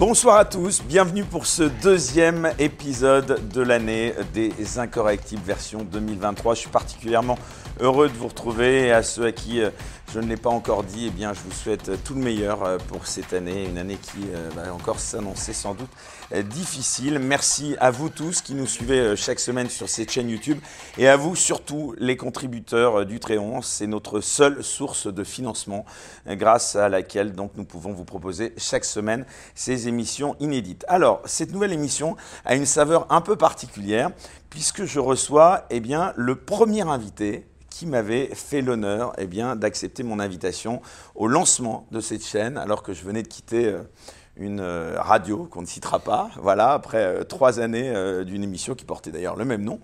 Bonsoir à tous, bienvenue pour ce deuxième épisode de l'année des Incorrectibles version 2023. Je suis particulièrement heureux de vous retrouver et à ceux à qui euh, je ne l'ai pas encore dit, eh bien, je vous souhaite tout le meilleur euh, pour cette année, une année qui euh, va encore s'annoncer sans doute difficile. Merci à vous tous qui nous suivez chaque semaine sur cette chaîne YouTube et à vous surtout les contributeurs du Tréon. C'est notre seule source de financement grâce à laquelle donc nous pouvons vous proposer chaque semaine ces émissions inédites. Alors, cette nouvelle émission a une saveur un peu particulière puisque je reçois eh bien, le premier invité qui m'avait fait l'honneur eh d'accepter mon invitation au lancement de cette chaîne, alors que je venais de quitter euh, une euh, radio qu'on ne citera pas, voilà, après euh, trois années d'une émission qui portait d'ailleurs le même nom.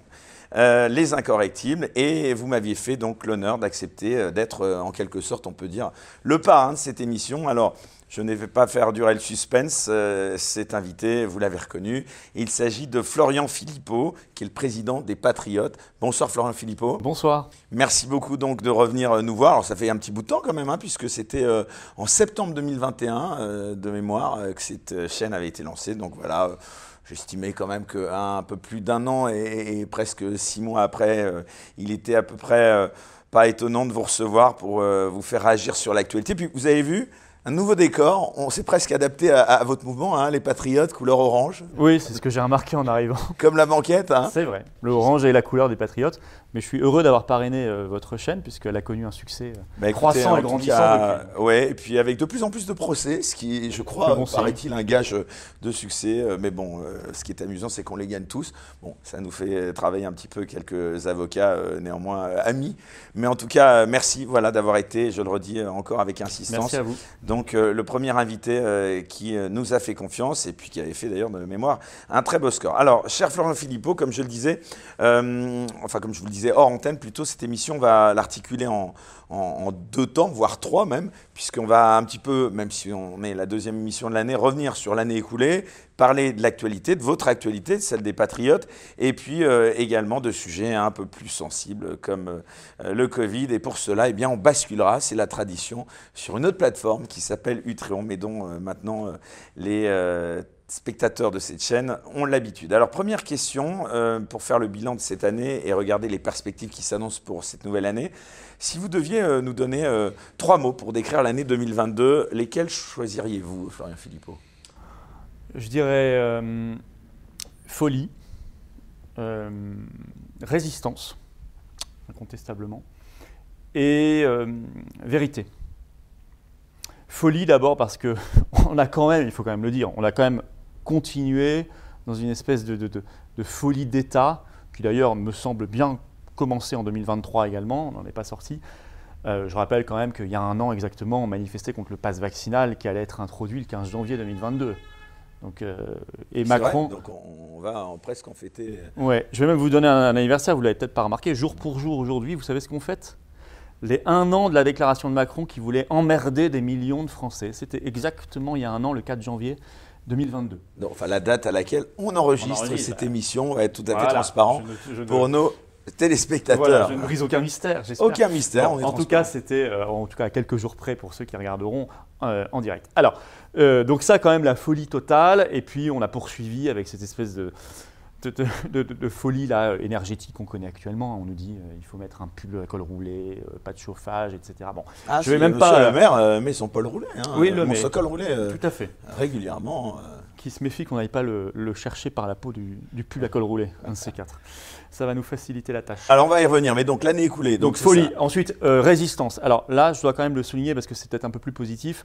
les incorrectibles, et vous m'aviez fait donc l'honneur d'accepter d'être en quelque sorte, on peut dire, le parrain de cette émission. Alors, je ne vais pas faire durer le suspense. Euh, cet invité, vous l'avez reconnu, il s'agit de Florian Philippot, qui est le président des Patriotes. Bonsoir Florian Philippot. Bonsoir. Merci beaucoup donc de revenir euh, nous voir. Alors ça fait un petit bout de temps quand même, hein, puisque c'était euh, en septembre 2021 de mémoire que cette chaîne avait été lancée. Donc voilà. J'estimais quand même qu'un peu plus d'un an et, presque six mois après, il était à peu près pas étonnant de vous recevoir pour vous faire réagir sur l'actualité. Puis vous avez vu, un nouveau décor. On s'est presque adapté à, votre mouvement, hein, les Patriotes, couleur orange. Oui, c'est ce que j'ai remarqué en arrivant. Comme la banquette. Hein. C'est vrai. Le orange est la couleur des Patriotes. Mais je suis heureux d'avoir parrainé euh, votre chaîne, puisqu'elle a connu un succès euh, bah, croissant et grandissant. Oui, et puis avec de plus en plus de procès, ce qui, je crois, paraît-il, un gage de succès. Euh, mais bon, ce qui est amusant, c'est qu'on les gagne tous. Bon, ça nous fait travailler un petit peu quelques avocats, néanmoins amis. Mais en tout cas, merci voilà, d'avoir été, je le redis encore avec insistance. Merci à vous. Donc, le premier invité qui nous a fait confiance et puis qui avait fait d'ailleurs de mémoire un très beau score. Alors, cher Florent Philippot, comme je le disais, enfin, comme je vous le disais, hors antenne plutôt, cette émission va l'articuler en, deux temps, voire trois même, puisqu'on va un petit peu, même si on est la deuxième émission de l'année, revenir sur l'année écoulée, parler de l'actualité, de votre actualité, de celle des Patriotes, et puis euh, également de sujets un peu plus sensibles comme euh, le Covid. Et pour cela, eh bien, on basculera, c'est la tradition, sur une autre plateforme qui s'appelle Utreon, mais dont euh, maintenant les spectateurs de cette chaîne ont l'habitude. Alors première question, euh, pour faire le bilan de cette année et regarder les perspectives qui s'annoncent pour cette nouvelle année, si vous deviez euh, nous donner euh, trois mots pour décrire l'année 2022, lesquels choisiriez-vous, Florian Philippot? Je dirais folie, résistance, incontestablement, et vérité. Folie d'abord parce que on a quand même, il faut quand même le dire, on a quand même continuer dans une espèce de, folie d'État, qui d'ailleurs me semble bien commencer en 2023 également, on n'en est pas sorti. Euh, je rappelle quand même qu'il y a un an exactement, on manifestait contre le pass vaccinal qui allait être introduit le 15 janvier 2022. Donc, euh, et Macron. donc on va presque en fêter. Ouais, je vais même vous donner un, anniversaire, vous l'avez peut-être pas remarqué. Jour pour jour aujourd'hui, vous savez ce qu'on fête? Les un an de la déclaration de Macron qui voulait emmerder des millions de Français. C'était exactement il y a un an, le 4 janvier 2022. enfin, la date à laquelle on enregistre, cette émission va être tout à fait transparent pour nos téléspectateurs. je ne brise aucun mystère, j'espère. Aucun mystère. en tout cas, c'était euh, en tout cas à quelques jours près pour ceux qui regarderont euh, en direct. Alors, euh, donc ça, quand même, la folie totale. Et puis, on a poursuivi avec cette espèce de de, folie là, énergétique qu'on connaît actuellement. On nous dit euh, il faut mettre un pull à col roulé, euh, pas de chauffage, etc. Bon, ah, je vais même pas. La mer euh, met son pull roulé. Hein, oui, le son col roulé. tout à fait. Régulièrement. Qui se méfie qu'on n'aille pas le, chercher par la peau du, pull à col roulé, un de ces quatre. Ça va nous faciliter la tâche. Alors on va y revenir, mais donc l'année écoulée. Donc, folie. Ensuite, résistance. Alors là, je dois quand même le souligner parce que c'est peut-être un peu plus positif.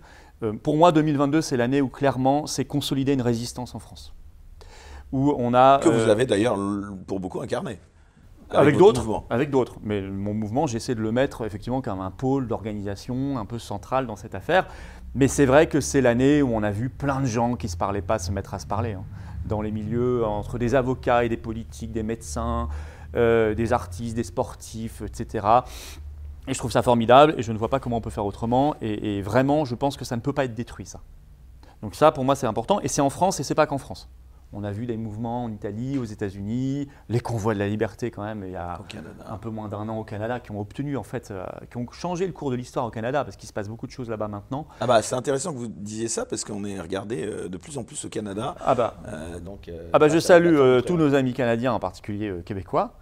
pour moi, 2022, c'est l'année où clairement, c'est consolider une résistance en France on a... Que vous euh, avez d'ailleurs pour beaucoup incarné. Avec, d'autres, avec d'autres. Mais mon mouvement, j'essaie de le mettre effectivement comme un pôle d'organisation un peu central dans cette affaire. Mais c'est vrai que c'est l'année où on a vu plein de gens qui ne se parlaient pas se mettre à se parler. Hein. Dans les milieux, entre des avocats et des politiques, des médecins, euh, des artistes, des sportifs, etc. Et je trouve ça formidable et je ne vois pas comment on peut faire autrement. Et, et vraiment, je pense que ça ne peut pas être détruit, ça. Donc ça, pour moi, c'est important. Et c'est en France et c'est pas qu'en France. On a vu des mouvements en Italie, aux États-Unis, les convois de la liberté quand même, il y a un peu moins d'un an au Canada, qui ont obtenu en fait, euh, qui ont changé le cours de l'histoire au Canada, parce qu'il se passe beaucoup de choses là-bas maintenant. Ah bah c'est intéressant que vous disiez ça, parce qu'on est regardé euh, de plus en plus au Canada. Ah bah, donc, ah bah je salue tous nos amis canadiens, en particulier québécois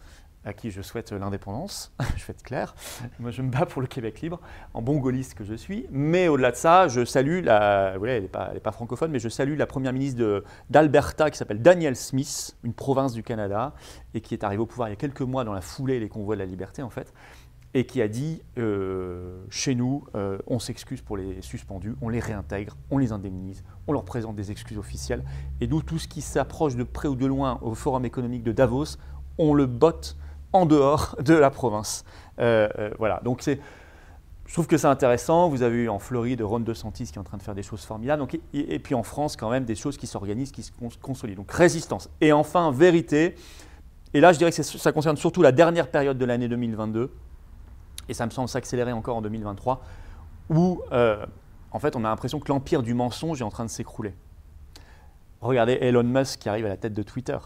à qui je souhaite l'indépendance, je vais être clair. Moi, je me bats pour le Québec libre, en bon gaulliste que je suis. Mais au-delà de ça, je salue, la, vous elle n'est pas, pas, francophone, mais je salue la première ministre d'Alberta qui s'appelle Danielle Smith, une province du Canada, et qui est arrivée au pouvoir il y a quelques mois dans la foulée des convois de la liberté, en fait, et qui a dit euh, chez nous, euh, on s'excuse pour les suspendus, on les réintègre, on les indemnise, on leur présente des excuses officielles. Et nous, tout ce qui s'approche de près ou de loin au Forum économique de Davos, on le botte en dehors de la province. Euh, euh, voilà, donc c'est, je trouve que c'est intéressant. Vous avez eu en Floride Ron DeSantis qui est en train de faire des choses formidables. Donc, et, puis en France, quand même, des choses qui s'organisent, qui se consolident. Donc résistance. Et enfin, vérité. Et là, je dirais que ça concerne surtout la dernière période de l'année 2022. Et ça me semble s'accélérer encore en 2023, où euh, en fait, on a l'impression que l'empire du mensonge est en train de s'écrouler. Regardez Elon Musk qui arrive à la tête de Twitter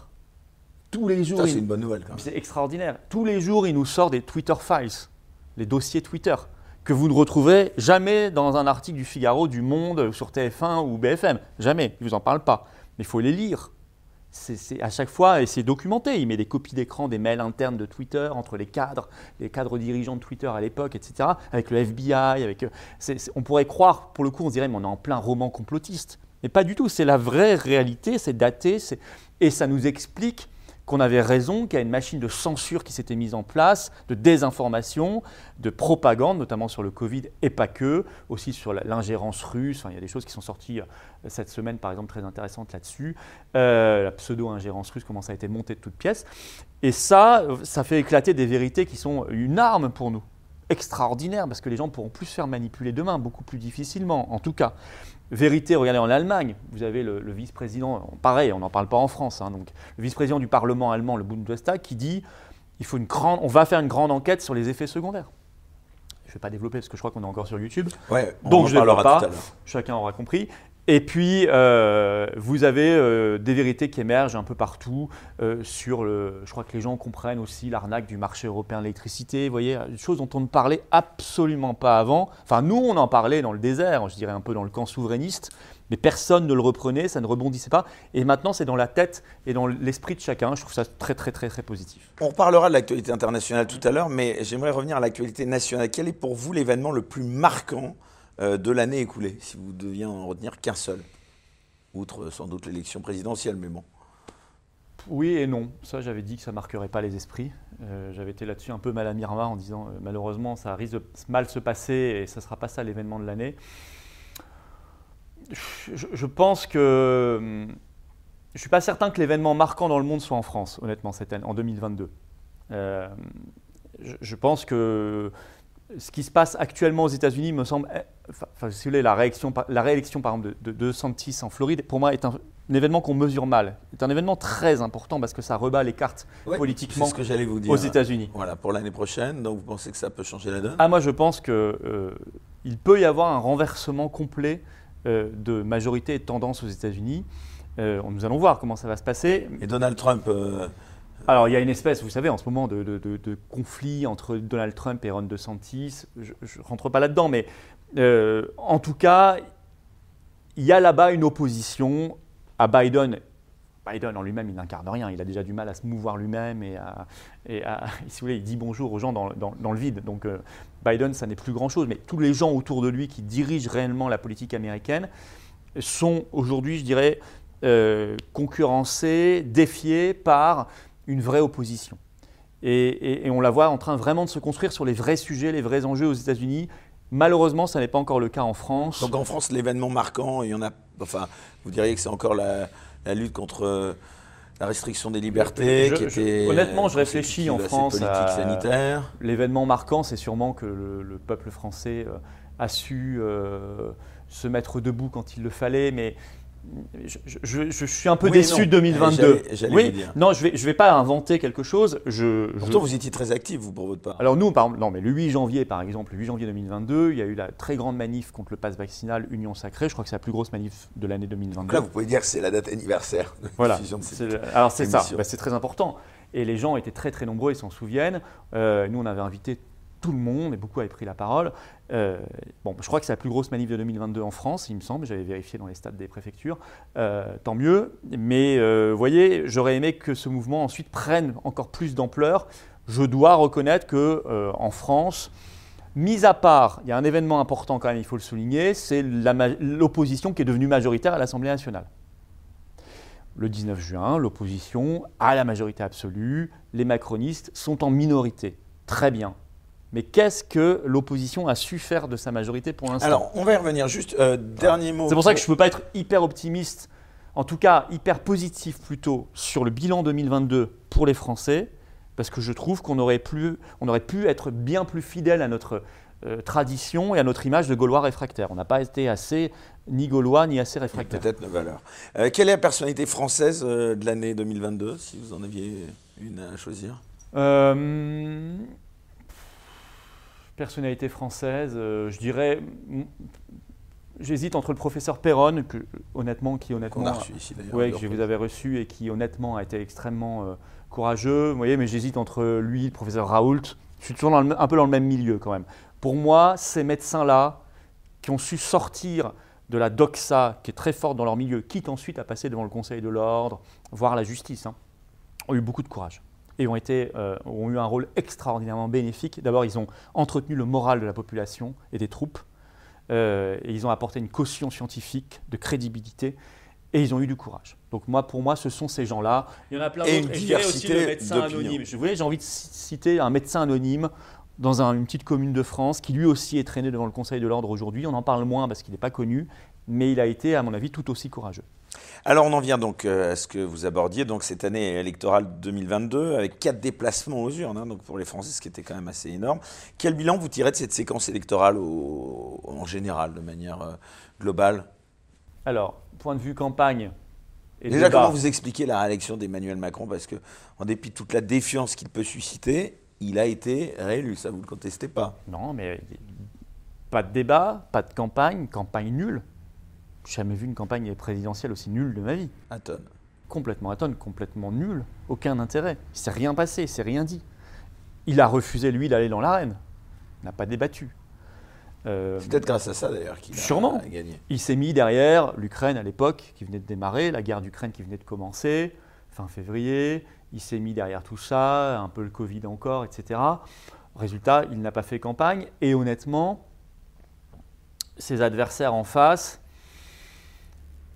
tous les jours. c'est une bonne nouvelle. C'est extraordinaire. Tous les jours, il nous sort des Twitter files, les dossiers Twitter, que vous ne retrouvez jamais dans un article du Figaro, du Monde, sur TF1 ou BFM. Jamais. Il ne vous en parle pas. Mais il faut les lire. C'est à chaque fois, et c'est documenté. Il met des copies d'écran, des mails internes de Twitter entre les cadres, les cadres dirigeants de Twitter à l'époque, etc. Avec le FBI, avec. on pourrait croire, pour le coup, on dirait, mais on est en plein roman complotiste. Mais pas du tout. C'est la vraie réalité. C'est daté, et ça nous explique qu'on avait raison, qu'il y a une machine de censure qui s'était mise en place, de désinformation, de propagande, notamment sur le Covid et pas que, aussi sur l'ingérence russe. il y a des choses qui sont sorties euh, cette semaine, par exemple, très intéressantes là-dessus. Euh, la pseudo-ingérence russe, comment ça a été monté de toutes pièces. Et ça, ça fait éclater des vérités qui sont une arme pour nous extraordinaire parce que les gens pourront plus se faire manipuler demain, beaucoup plus difficilement en tout cas. Vérité, regardez en Allemagne, vous avez le, vice-président, pareil, on n'en parle pas en France, hein, donc le vice-président du Parlement allemand, le Bundestag, qui dit il faut une grande, on va faire une grande enquête sur les effets secondaires. Je ne vais pas développer parce que je crois qu'on est encore sur YouTube. Ouais, donc je ne pas. Chacun aura compris. Et puis, euh, vous avez euh, des vérités qui émergent un peu partout euh, sur le. Je crois que les gens comprennent aussi l'arnaque du marché européen de l'électricité. Vous voyez, une chose dont on ne parlait absolument pas avant. Enfin, nous, on en parlait dans le désert, je dirais un peu dans le camp souverainiste, mais personne ne le reprenait, ça ne rebondissait pas. Et maintenant, c'est dans la tête et dans l'esprit de chacun. Je trouve ça très, très, très, très positif. On reparlera de l'actualité internationale tout à l'heure, mais j'aimerais revenir à l'actualité nationale. Quel est pour vous l'événement le plus marquant de l'année écoulée, si vous deviez en retenir qu'un seul, outre sans doute l'élection présidentielle, mais bon. Oui et non. Ça, j'avais dit que ça marquerait pas les esprits. Euh, j'avais été là-dessus un peu mal à Mirma en disant euh, malheureusement, ça risque de mal se passer et ça ne sera pas ça l'événement de l'année. Je, pense que. Hum, je ne suis pas certain que l'événement marquant dans le monde soit en France, honnêtement, cette année, en 2022. je, je, pense que ce qui se passe actuellement aux États-Unis me semble, eh, enfin, si vous voulez, la, réélection, la réélection par exemple de, de, Santis en Floride, pour moi est un, événement qu'on mesure mal. C'est un événement très important parce que ça rebat les cartes politiquement ce que vous dire. aux États-Unis. Voilà, pour l'année prochaine, donc vous pensez que ça peut changer la donne? Ah, moi je pense qu'il euh, peut y avoir un renversement complet euh, de majorité et de tendance aux États-Unis. Euh, nous allons voir comment ça va se passer. Et Donald Trump alors, il y a une espèce, vous savez, en ce moment, de, conflit entre Donald Trump et Ron DeSantis. Je ne rentre pas là-dedans, mais euh, en tout cas, il y a là-bas une opposition à Biden. Biden en lui-même, il n'incarne rien. Il a déjà du mal à se mouvoir lui-même et, à, si vous voulez, il dit bonjour aux gens dans, le vide. Donc, euh, Biden, ça n'est plus grand-chose. Mais tous les gens autour de lui qui dirigent réellement la politique américaine sont aujourd'hui, je dirais, euh, concurrencés, défiés par une vraie opposition. Et, on la voit en train vraiment de se construire sur les vrais sujets, les vrais enjeux aux États-Unis. Malheureusement, ça n'est pas encore le cas en France. Donc en France, l'événement marquant, il y en a. Enfin, vous diriez que c'est encore la, lutte contre euh, la restriction des libertés, qui était. honnêtement, je réfléchis en France à l'événement marquant, c'est sûrement que le, peuple français euh, a su euh, se mettre debout quand il le fallait, mais je, je- je suis un peu déçu de 2022. J'allais- j'allais oui, dire. non, je vais, je vais pas inventer quelque chose. Je, Pourtant, vous étiez très actif, vous, pour votre part. Alors nous, par non, mais le 8 janvier, par exemple, le 8 janvier 2022, il y a eu la très grande manif contre le pass vaccinal Union Sacrée. Je crois que c'est la plus grosse manif de l'année 2022. Donc là, vous pouvez dire que c'est la date anniversaire de Voilà. de cette Alors c'est ça. Bah, c'est très important. Et les gens étaient très très nombreux, ils s'en souviennent. Euh, nous, on avait invité tout le monde et beaucoup avaient pris la parole. Euh, bon, je crois que c'est la plus grosse manif de 2022 en France, il me semble. J'avais vérifié dans les stades des préfectures. Euh, tant mieux. Mais euh, vous voyez, j'aurais aimé que ce mouvement ensuite prenne encore plus d'ampleur. Je dois reconnaître que en France, Mis à part, il y a un événement important quand même, il faut le souligner, c'est l'opposition qui est devenue majoritaire à l'Assemblée nationale. Le 19 juin, l'opposition a la majorité absolue, les macronistes sont en minorité. Très bien. Mais qu'est-ce que l'opposition a su faire de sa majorité pour l'instant Alors, on va y revenir. Juste, euh, dernier mot. C'est pour ça que je ne peux pas être hyper optimiste, en tout cas hyper positif plutôt, sur le bilan 2022 pour les Français, parce que je trouve qu'on aurait, plus- on aurait pu être bien plus fidèle à notre euh, tradition et à notre image de Gaulois réfractaire. On n'a pas été assez ni Gaulois ni assez réfractaire. Peut-être nos valeurs. Euh, quelle est la personnalité française de l'année 2022, si vous en aviez une à choisir? Personnalité française, euh, je dirais. J'hésite entre le professeur Perron, que, honnêtement, qui honnêtement. Qu'on a reçu ici. Ouais, que vous avais reçu et qui honnêtement a été extrêmement euh, courageux. Vous voyez, mais j'hésite entre lui, le professeur Raoult. Je suis toujours dans le- un peu dans le même milieu quand même. Pour moi, ces médecins-là, qui ont su sortir de la doxa, qui est très forte dans leur milieu, quitte ensuite à passer devant le Conseil de l'ordre, voire la justice, hein, ont eu beaucoup de courage et ont, été, euh, ont eu un rôle extraordinairement bénéfique. D'abord, ils ont entretenu le moral de la population et des troupes. Euh, et ils ont apporté une caution scientifique, de crédibilité, et ils ont eu du courage. Donc moi, pour moi, ce sont ces gens-là. Il y en a plein d'autres. je aussi diversité le médecin d'opinions. anonyme. Je voulais, j'ai envie de ci- citer un médecin anonyme dans un- une petite commune de France qui lui aussi est traîné devant le Conseil de l'ordre aujourd'hui. On en parle moins parce qu'il n'est pas connu, mais il a été, à mon avis, tout aussi courageux. Alors, on en vient donc euh, à ce que vous abordiez, donc cette année électorale 2022, avec quatre déplacements aux urnes, hein, donc pour les Français, ce qui était quand même assez énorme. Quel bilan vous tirez de cette séquence électorale au- en général, de manière euh, globale? Alors, point de vue campagne. Et Déjà, débat. comment vous expliquez la réélection d'Emmanuel Macron? Parce que, en dépit de toute la défiance qu'il peut susciter, il a été réélu, ça vous ne le contestez pas? Non, mais pas de débat, pas de campagne, campagne nulle. Jamais vu une campagne présidentielle aussi nulle de ma vie. Un tonne. Complètement atone, complètement nulle, aucun intérêt. Il s'est rien passé, il s'est rien dit. Il a refusé, lui, d'aller dans l'arène. Il n'a pas débattu. Euh, C'est peut-être grâce à ça d'ailleurs qu'il a Sûrement. gagné. il s'est mis derrière l'Ukraine à l'époque, qui venait de démarrer, la guerre d'Ukraine qui venait de commencer, fin février. Il s'est mis derrière tout ça, un peu le Covid encore, etc. Résultat, il n'a pas fait campagne. Et honnêtement, ses adversaires en face,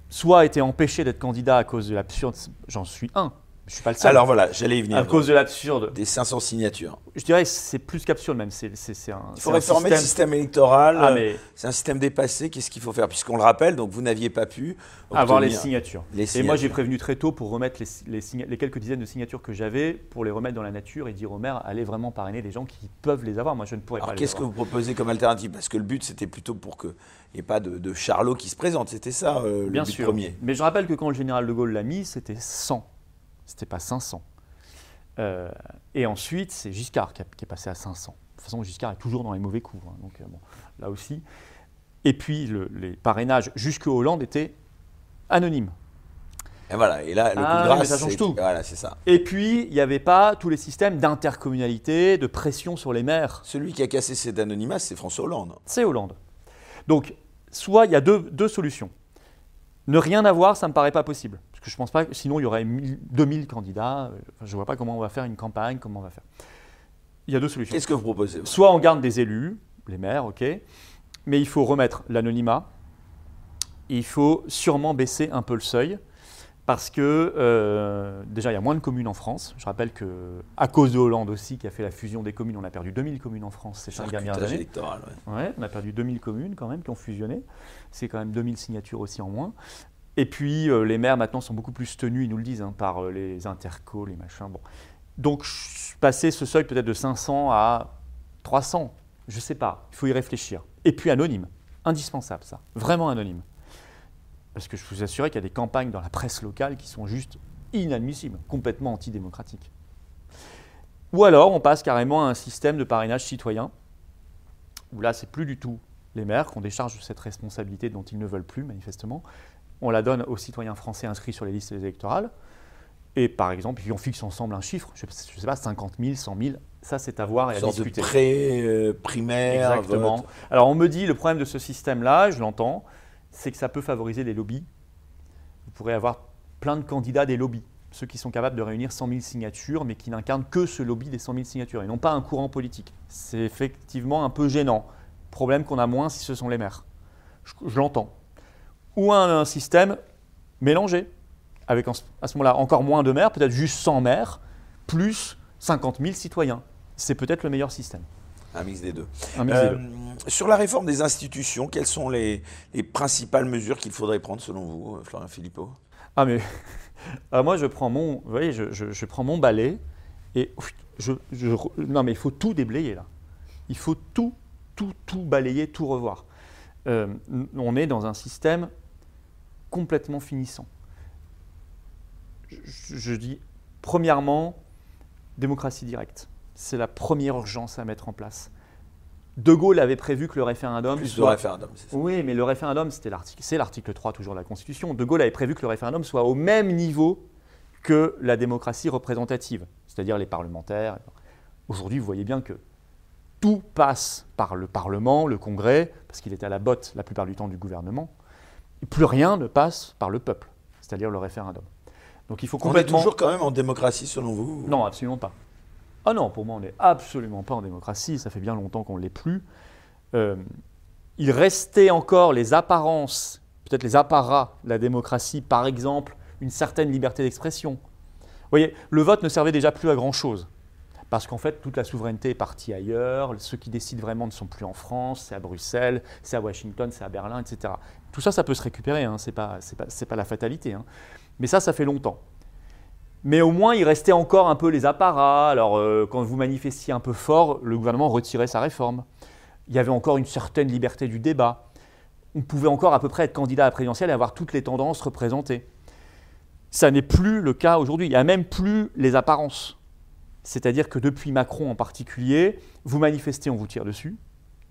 soit étaient empêchés d'être candidats à cause de l'absurde. J'en suis un, je suis pas le seul. Alors voilà, j'allais y venir. à cause de l'absurde. des 500 signatures. Je dirais que c'est plus qu'absurde même. C'est c'est- c'est un. Il faut réformer le système- système électoral. Ah, mais C'est un système dépassé. Qu'est-ce qu'il faut faire? Puisqu'on le rappelle, donc vous n'aviez pas pu avoir les signatures. les Et moi, j'ai prévenu très tôt pour remettre les, les signa- les quelques dizaines de signatures que j'avais, pour les remettre dans la nature et dire au maire, allez vraiment parrainer les gens qui peuvent les avoir. Moi, je ne pourrais Alors pas les qu'est-ce que avoir. vous proposez comme alternative? Parce que le but c'était plutôt pour qu'il n'y ait pas de, de charlot qui se présente. C'était ça euh, le Bien but sûr. premier. Mais je rappelle que quand le général de Gaulle l'a mis, c'était 100. C'était pas 500. Euh, et ensuite, c'est Giscard qui, a- qui est passé à 500. De toute façon, Giscard est toujours dans les mauvais coups. hein, donc, euh, bon, là aussi. Et puis, le- les parrainages jusqu'au Hollande étaient anonymes. Et voilà. Et là, le Ah coup de grâce, mais ça change tout. Voilà, c'est ça. Et puis, il n'y avait pas tous les systèmes d'intercommunalité, de pression sur les maires. Celui qui a cassé cet anonymat, c'est François Hollande. c'est Hollande. Donc, soit il y a deux, deux solutions. Ne rien avoir, ça ne me paraît pas possible. Parce que je pense pas que sinon il y aurait 1000 2000 candidats. Euh, je ne vois pas comment on va faire une campagne, comment on va faire. Il y a deux solutions. Qu'est-ce que vous proposez Soit on garde des élus, les maires, ok, mais il faut remettre l'anonymat. Il faut sûrement baisser un peu le seuil. Parce que euh, déjà, il y a moins de communes en France. Je rappelle que à cause de Hollande aussi, qui a fait la fusion des communes, on a perdu 2000 communes en France ces cinq dernières années. électoral, ouais. Ouais, on a perdu 2000 communes quand même qui ont fusionné. C'est quand même 2000 signatures aussi en moins. Et puis euh, les maires maintenant sont beaucoup plus tenus, ils nous le disent, hein, par euh, les intercos, les machins. Bon. Donc passer ce seuil peut-être de 500 à 300, je sais pas, il faut y réfléchir. Et puis anonyme, indispensable ça, vraiment anonyme. Parce que je vous assurais qu'il y a des campagnes dans la presse locale qui sont juste inadmissibles, complètement antidémocratiques. Ou alors on passe carrément à un système de parrainage citoyen, où là c'est plus du tout les maires qu'on décharge de cette responsabilité dont ils ne veulent plus manifestement. On la donne aux citoyens français inscrits sur les listes électorales. Et par exemple, puis on fixe ensemble un chiffre, je ne sais pas, 50 000, 100 000, ça c'est à voir et à discuter. De pré-primaire. Exactement. Alors on me dit, le problème de ce système-là, je l'entends, c'est que ça peut favoriser les lobbies. Vous pourrez avoir plein de candidats des lobbies, ceux qui sont capables de réunir 100 000 signatures, mais qui n'incarnent que ce lobby des 100 000 signatures, et non pas un courant politique. C'est effectivement un peu gênant. Problème qu'on a moins si ce sont les maires. Je, l'entends. Ou un, système mélangé, avec à ce moment-là encore moins de maires, peut-être juste 100 maires, plus 50 000 citoyens. C'est peut-être le meilleur système. Un mix des deux. Euh, sur la réforme des institutions, quelles sont les, principales mesures qu'il faudrait prendre selon vous, euh, Florian Philippot? Ah mais ah, moi je prends mon, vous voyez, je, prends mon balai et je, non mais il faut tout déblayer là. Il faut tout tout, tout balayer, tout revoir. Euh, on est dans un système complètement finissant. Je, dis, premièrement, démocratie directe. C'est la première urgence à mettre en place. De Gaulle avait prévu que le référendum. Plus soit... référendum, c'est ça. Oui, mais le référendum, c'était l'article, c'est l'article 3 toujours de la Constitution. De Gaulle avait prévu que le référendum soit au même niveau que la démocratie représentative, c'est-à-dire les parlementaires. Aujourd'hui, vous voyez bien que tout passe par le Parlement, le Congrès, parce qu'il est à la botte la plupart du temps du gouvernement, plus rien ne passe par le peuple, c'est-à-dire le référendum. Donc il faut complètement... On est toujours quand même en démocratie selon vous Non, absolument pas. Ah non, pour moi on n'est absolument pas en démocratie, ça fait bien longtemps qu'on ne l'est plus. Euh, il restait encore les apparences, peut-être les apparats de la démocratie, par exemple une certaine liberté d'expression. Vous voyez, le vote ne servait déjà plus à grand-chose parce qu'en fait, toute la souveraineté est partie ailleurs, ceux qui décident vraiment ne sont plus en France, c'est à Bruxelles, c'est à Washington, c'est à Berlin, etc. Tout ça, ça peut se récupérer, hein, ce n'est pas, la fatalité. Hein. Mais ça, ça fait longtemps. Mais au moins, il restait encore un peu les apparats. Alors, euh, quand vous manifestiez un peu fort, le gouvernement retirait sa réforme. Il y avait encore une certaine liberté du débat. On pouvait encore à peu près être candidat à la présidentielle et avoir toutes les tendances représentées. Ça n'est plus le cas aujourd'hui. Il n'y a même plus les apparences. C'est-à-dire que depuis Macron en particulier, vous manifestez, on vous tire dessus,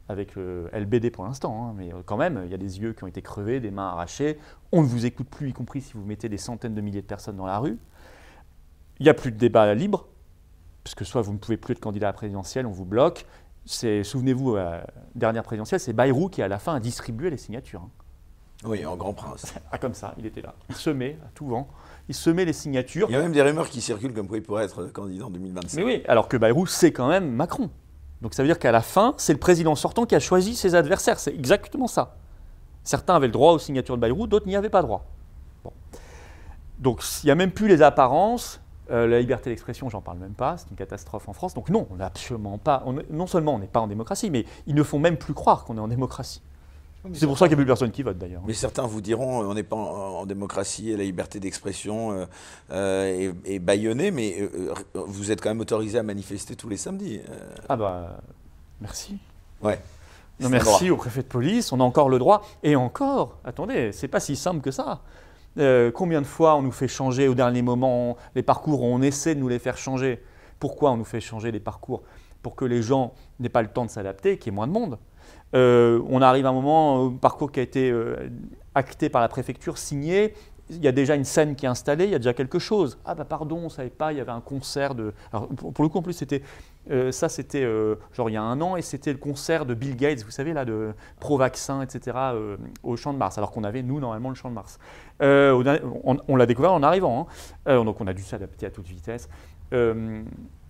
avec le LBD pour l'instant, hein, mais euh, quand même, il y a des yeux qui ont été crevés, des mains arrachées, on ne vous écoute plus, y compris si vous mettez des centaines de milliers de personnes dans la rue. Il n'y a plus de débat libre, puisque soit vous ne pouvez plus être candidat à la présidentielle, on vous bloque. Souvenez-vous, la dernière présidentielle, c'est Bayrou qui à la fin a distribué les signatures. Hein. Oui, en grand prince. ah, comme ça, il était là, semé à tout vent il se met les signatures. Il y a même des rumeurs qui circulent comme quoi il pourrait être candidat en 2025. Mais oui, alors que Bayrou, c'est quand même Macron. Donc ça veut dire qu'à la fin, c'est le président sortant qui a choisi ses adversaires. C'est exactement ça. Certains avaient le droit aux signatures de Bayrou, d'autres n'y avaient pas droit. Donc il n'y a même plus les apparences. Euh, la liberté d'expression, j'en parle même pas, c'est une catastrophe en France. Donc non, on n'est absolument pas. non seulement on n'est pas en démocratie, mais ils ne font même plus croire qu'on est en démocratie. C'est pour ça qu'il n'y a plus personne qui vote d'ailleurs. Mais certains vous diront on n'est pas en, démocratie et la liberté d'expression euh, euh, est, baïonnée, mais euh, vous êtes quand même autorisé à manifester tous les samedis. Ah bah merci. Ouais. Non, merci au préfet de police, on a encore le droit. Et encore, attendez, c'est pas si simple que ça. combien de fois on nous fait changer au dernier moment les parcours, on essaie de nous les faire changer? Pourquoi on nous fait changer les parcours? Pour que les gens n'aient pas le temps de s'adapter, qu'il y ait moins de monde. Euh, on arrive à un moment, un parcours qui a été euh, acté par la préfecture, signé. Il y a déjà une scène qui est installée, il y a déjà quelque chose. Ah bah pardon, on ne savait pas, il y avait un concert de... pour, le coup, en plus, c'était... Euh, ça, c'était genre il y a un an, et c'était le concert de Bill Gates, vous savez, là, de pro-vaccin, etc., au Champ de Mars, alors qu'on avait, nous, normalement, le Champ de Mars. on, l'a découvert en arrivant, hein. donc on a dû s'adapter à toute vitesse.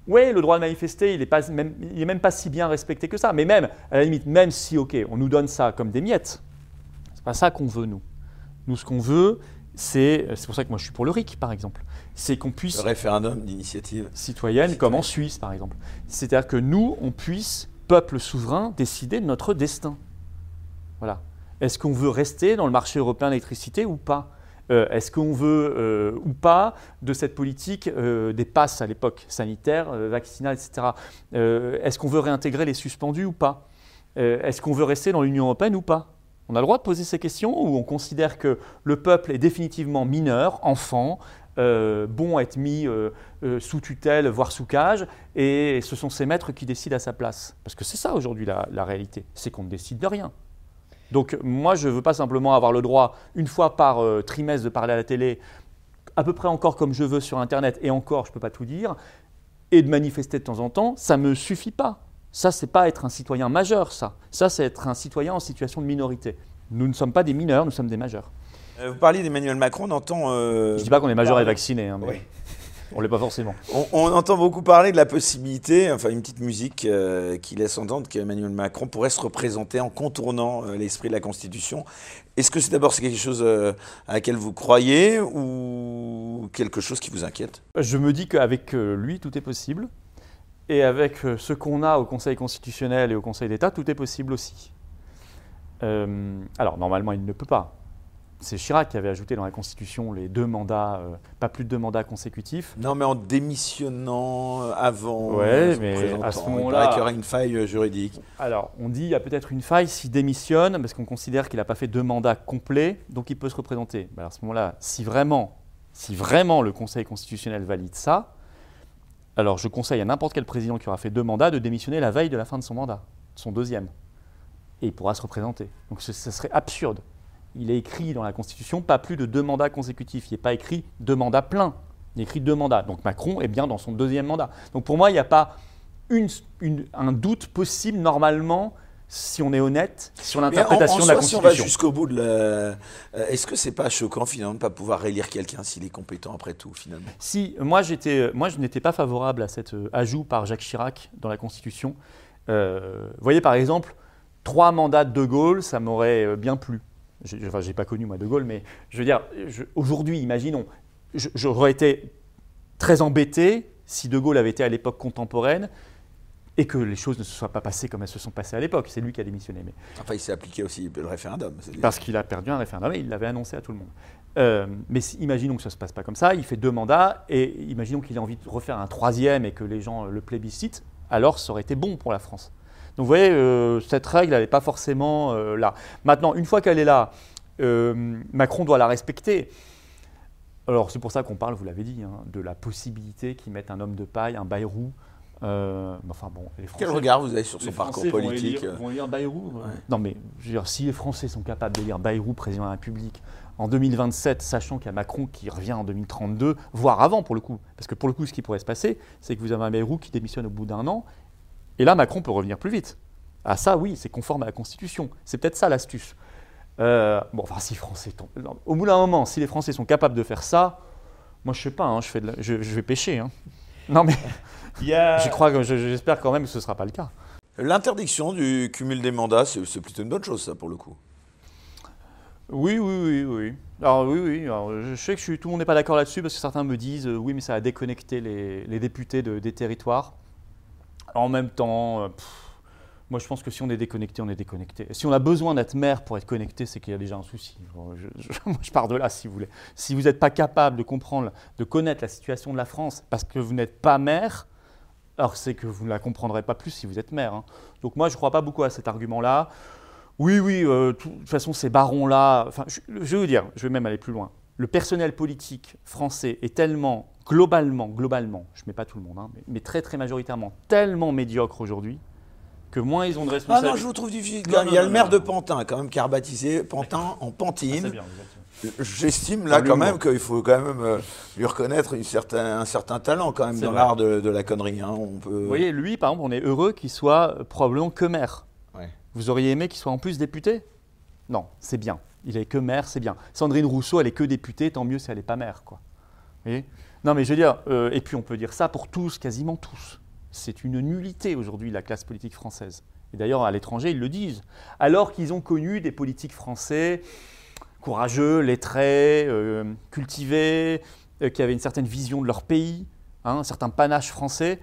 Oui, le droit de manifester, il n'est pas, même, même pas si bien respecté que ça. Mais même, à la limite, même si, ok, on nous donne ça comme des miettes, c'est pas ça qu'on veut, nous. Nous, ce qu'on veut, c'est, c'est pour ça que moi je suis pour le RIC, par exemple, c'est qu'on puisse... Le référendum d'initiative citoyenne, comme en Suisse, par exemple. C'est-à-dire que nous, on puisse, peuple souverain, décider de notre destin. Voilà. Est-ce qu'on veut rester dans le marché européen d'électricité ou pas? Euh, est-ce qu'on veut euh, ou pas de cette politique euh, des passes à l'époque sanitaire, vaccinale, etc. Est-ce qu'on veut réintégrer les suspendus ou pas? Est-ce qu'on veut rester dans l'Union européenne ou pas? On a le droit de poser ces questions ou on considère que le peuple est définitivement mineur, enfant, bon à être mis sous tutelle, voire sous cage, et ce sont ses maîtres qui décident à sa place? Parce que c'est ça aujourd'hui la réalité, c'est qu'on ne décide de rien. Donc moi, je ne veux pas simplement avoir le droit, une fois par trimestre, de parler à la télé, à peu près encore comme je veux sur Internet, et encore, je ne peux pas tout dire, et de manifester de temps en temps, ça ne me suffit pas. Ça, c'est pas être un citoyen majeur, ça. Ça, c'est être un citoyen en situation de minorité. Nous ne sommes pas des mineurs, nous sommes des majeurs. Euh, vous parliez d'Emmanuel Macron, on entend... Euh, je ne dis pas qu'on est majeur et vacciné, hein, mais on ne l'est pas forcément. On, entend beaucoup parler de la possibilité, enfin une petite musique euh, qui laisse entendre qu'Emmanuel Macron pourrait se représenter en contournant l'esprit de la Constitution. Est-ce que c'est d'abord quelque chose à laquelle vous croyez ou quelque chose qui vous inquiète? Je me dis qu'avec lui, tout est possible. Et avec euh, ce qu'on a au Conseil constitutionnel et au Conseil d'État, tout est possible aussi. Euh, alors, normalement, il ne peut pas. C'est Chirac qui avait ajouté dans la Constitution les deux mandats, euh, pas plus de deux mandats consécutifs. Non, mais en démissionnant avant. Oui, mais à ce moment-là. Il y aurait une faille juridique. Alors, on dit qu'il y a peut-être une faille s'il démissionne, parce qu'on considère qu'il n'a pas fait deux mandats complets, donc il peut se représenter. à ce moment-là, si vraiment, si vraiment le Conseil constitutionnel valide ça, alors je conseille à n'importe quel président qui aura fait deux mandats de démissionner la veille de la fin de son mandat, son deuxième. Et il pourra se représenter. Donc ce, serait absurde. Il est écrit dans la Constitution pas plus de deux mandats consécutifs. Il n'est pas écrit deux mandats pleins. Il est écrit deux mandats. Donc Macron est bien dans son deuxième mandat. Donc pour moi, il n'y a pas un doute possible normalement si on est honnête sur l'interprétation de la Constitution. Si on va jusqu'au bout de la... Euh, est-ce que c'est pas choquant finalement de ne pas pouvoir élire quelqu'un s'il est compétent après tout finalement? Si, moi, j'étais, moi je n'étais pas favorable à cet euh, ajout par Jacques Chirac dans la Constitution. Euh, vous voyez par exemple, trois mandats de De Gaulle, ça m'aurait bien plu. Je n'ai pas connu moi De Gaulle, mais je veux dire, aujourd'hui, imaginons, j'aurais été très embêté si De Gaulle avait été à l'époque contemporaine et que les choses ne se soient pas passées comme elles se sont passées à l'époque. C'est lui qui a démissionné. Mais... Enfin, il s'est appliqué aussi le référendum. Parce qu'il a perdu un référendum et il l'avait annoncé à tout le monde. Euh, mais imaginons que ça ne se passe pas comme ça, il fait deux mandats, et imaginons qu'il a envie de refaire un troisième et que les gens le plébiscitent, alors ça aurait été bon pour la France. Donc vous voyez, euh, cette règle, elle n'est pas forcément euh, là. Maintenant, une fois qu'elle est là, Macron doit la respecter. Alors c'est pour ça qu'on parle, vous l'avez dit, hein, de la possibilité qu'ils mettent un homme de paille, un Bayrou, euh, enfin bon, Quel regard vous avez sur son parcours politique Ils vont lire Bayrou Non mais, je veux dire, si les Français sont capables de lire Bayrou, président de la République, en 2027, sachant qu'il y a Macron qui revient en 2032, voire avant pour le coup, parce que pour le coup, ce qui pourrait se passer, c'est que vous avez un Bayrou qui démissionne au bout d'un an, et là, Macron peut revenir plus vite. Ah ça, oui, c'est conforme à la Constitution. C'est peut-être ça l'astuce. Euh, bon, enfin, si Français... Au bout d'un moment, si les Français sont capables de faire ça, moi, je sais pas, hein, je, fais je, je, vais pêcher. Hein. Non mais... Je crois que j'espère quand même que ce ne sera pas le cas. L'interdiction du cumul des mandats, c'est plutôt une bonne chose, ça, pour le coup. Oui, oui, oui, oui. Alors oui, oui. je sais que tout le monde n'est pas d'accord là-dessus parce que certains me disent euh, oui, mais ça a déconnecté les, députés des territoires. En même temps, euh, moi je pense que si on est déconnecté, on est déconnecté. Si on a besoin d'être maire pour être connecté, c'est qu'il y a déjà un souci. Je, je pars de là, si vous voulez. Si vous n'êtes pas capable de comprendre, de connaître la situation de la France parce que vous n'êtes pas maire, alors c'est que vous ne la comprendrez pas plus si vous êtes maire. Hein. Donc moi, je ne crois pas beaucoup à cet argument-là. Oui, oui, euh, de toute façon, ces barons-là, enfin, je, vais vous dire, je vais même aller plus loin. Le personnel politique français est tellement, globalement, globalement, je ne mets pas tout le monde, hein, mais, très, très majoritairement, tellement médiocre aujourd'hui, que moins ils ont de responsabilités. Ah non, je vous trouve difficile. Il y a le maire de Pantin, quand même, qui a rebaptisé Pantin en Pantine. Ah, bien, J'estime là quand même qu'il faut quand même euh, lui reconnaître un certain talent quand même dans l'art de, la connerie. Hein. On peut... Vous voyez, lui, par exemple, on est heureux qu'il soit probablement que maire. Vous auriez aimé qu'il soit en plus député? Non, c'est bien. Il est que maire, c'est bien. Sandrine Rousseau, elle est que députée, tant mieux si elle n'est pas maire. Quoi. Non, mais je veux dire, euh, et puis on peut dire ça pour tous, quasiment tous. C'est une nullité aujourd'hui, la classe politique française. Et d'ailleurs, à l'étranger, ils le disent. Alors qu'ils ont connu des politiques français courageux, lettrés, euh, cultivés, euh, qui avaient une certaine vision de leur pays, hein, un certain panache français.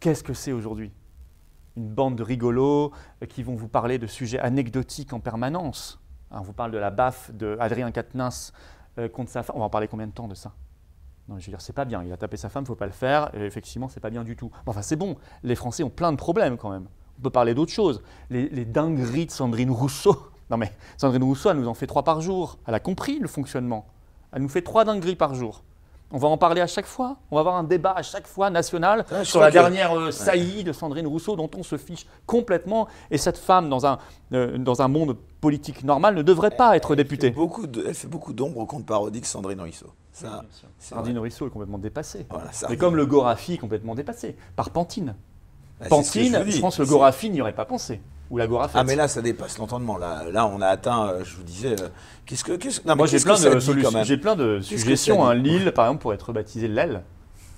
Qu'est-ce que c'est aujourd'hui? Une bande de rigolos qui vont vous parler de sujets anecdotiques en permanence. Hein, on vous parle de la baffe d'Adrien Quatennens contre sa femme. On va en parler combien de temps de ça? Non, je veux dire, c'est pas bien. Il a tapé sa femme, il faut pas le faire. Et effectivement, c'est pas bien du tout. Enfin, c'est bon. Les Français ont plein de problèmes quand même. On peut parler d'autres choses. Les, les dingueries de Sandrine Rousseau, Non mais Sandrine Rousseau, elle nous en fait trois par jour. Elle a compris le fonctionnement. Elle nous fait trois dingueries par jour. On va en parler à chaque fois. On va avoir un débat à chaque fois national je sur la dernière euh, saillie de Sandrine Rousseau dont on se fiche complètement. Et cette femme, dans un, euh, dans un monde politique normal, ne devrait pas être Elle fait députée. beaucoup de- elle fait beaucoup d'ombre au compte parodique Sandrine Rousseau. Ça, Sandrine Rousseau est complètement dépassée. Voilà, arrive. comme le Gorafi complètement dépassé. Par Pantine. Bah, Pantine, je, dis. pense que le Gorafi n'y aurait pas pensé. Ou. Ah mais là ça dépasse l'entendement. Là, là on a atteint, euh, je vous disais, euh, qu'est-ce que, qu'est-ce que- non, mais Moi j'ai plein, j'ai plein de suggestions. hein. Lille, par exemple, pourrait être rebaptisée l'aile.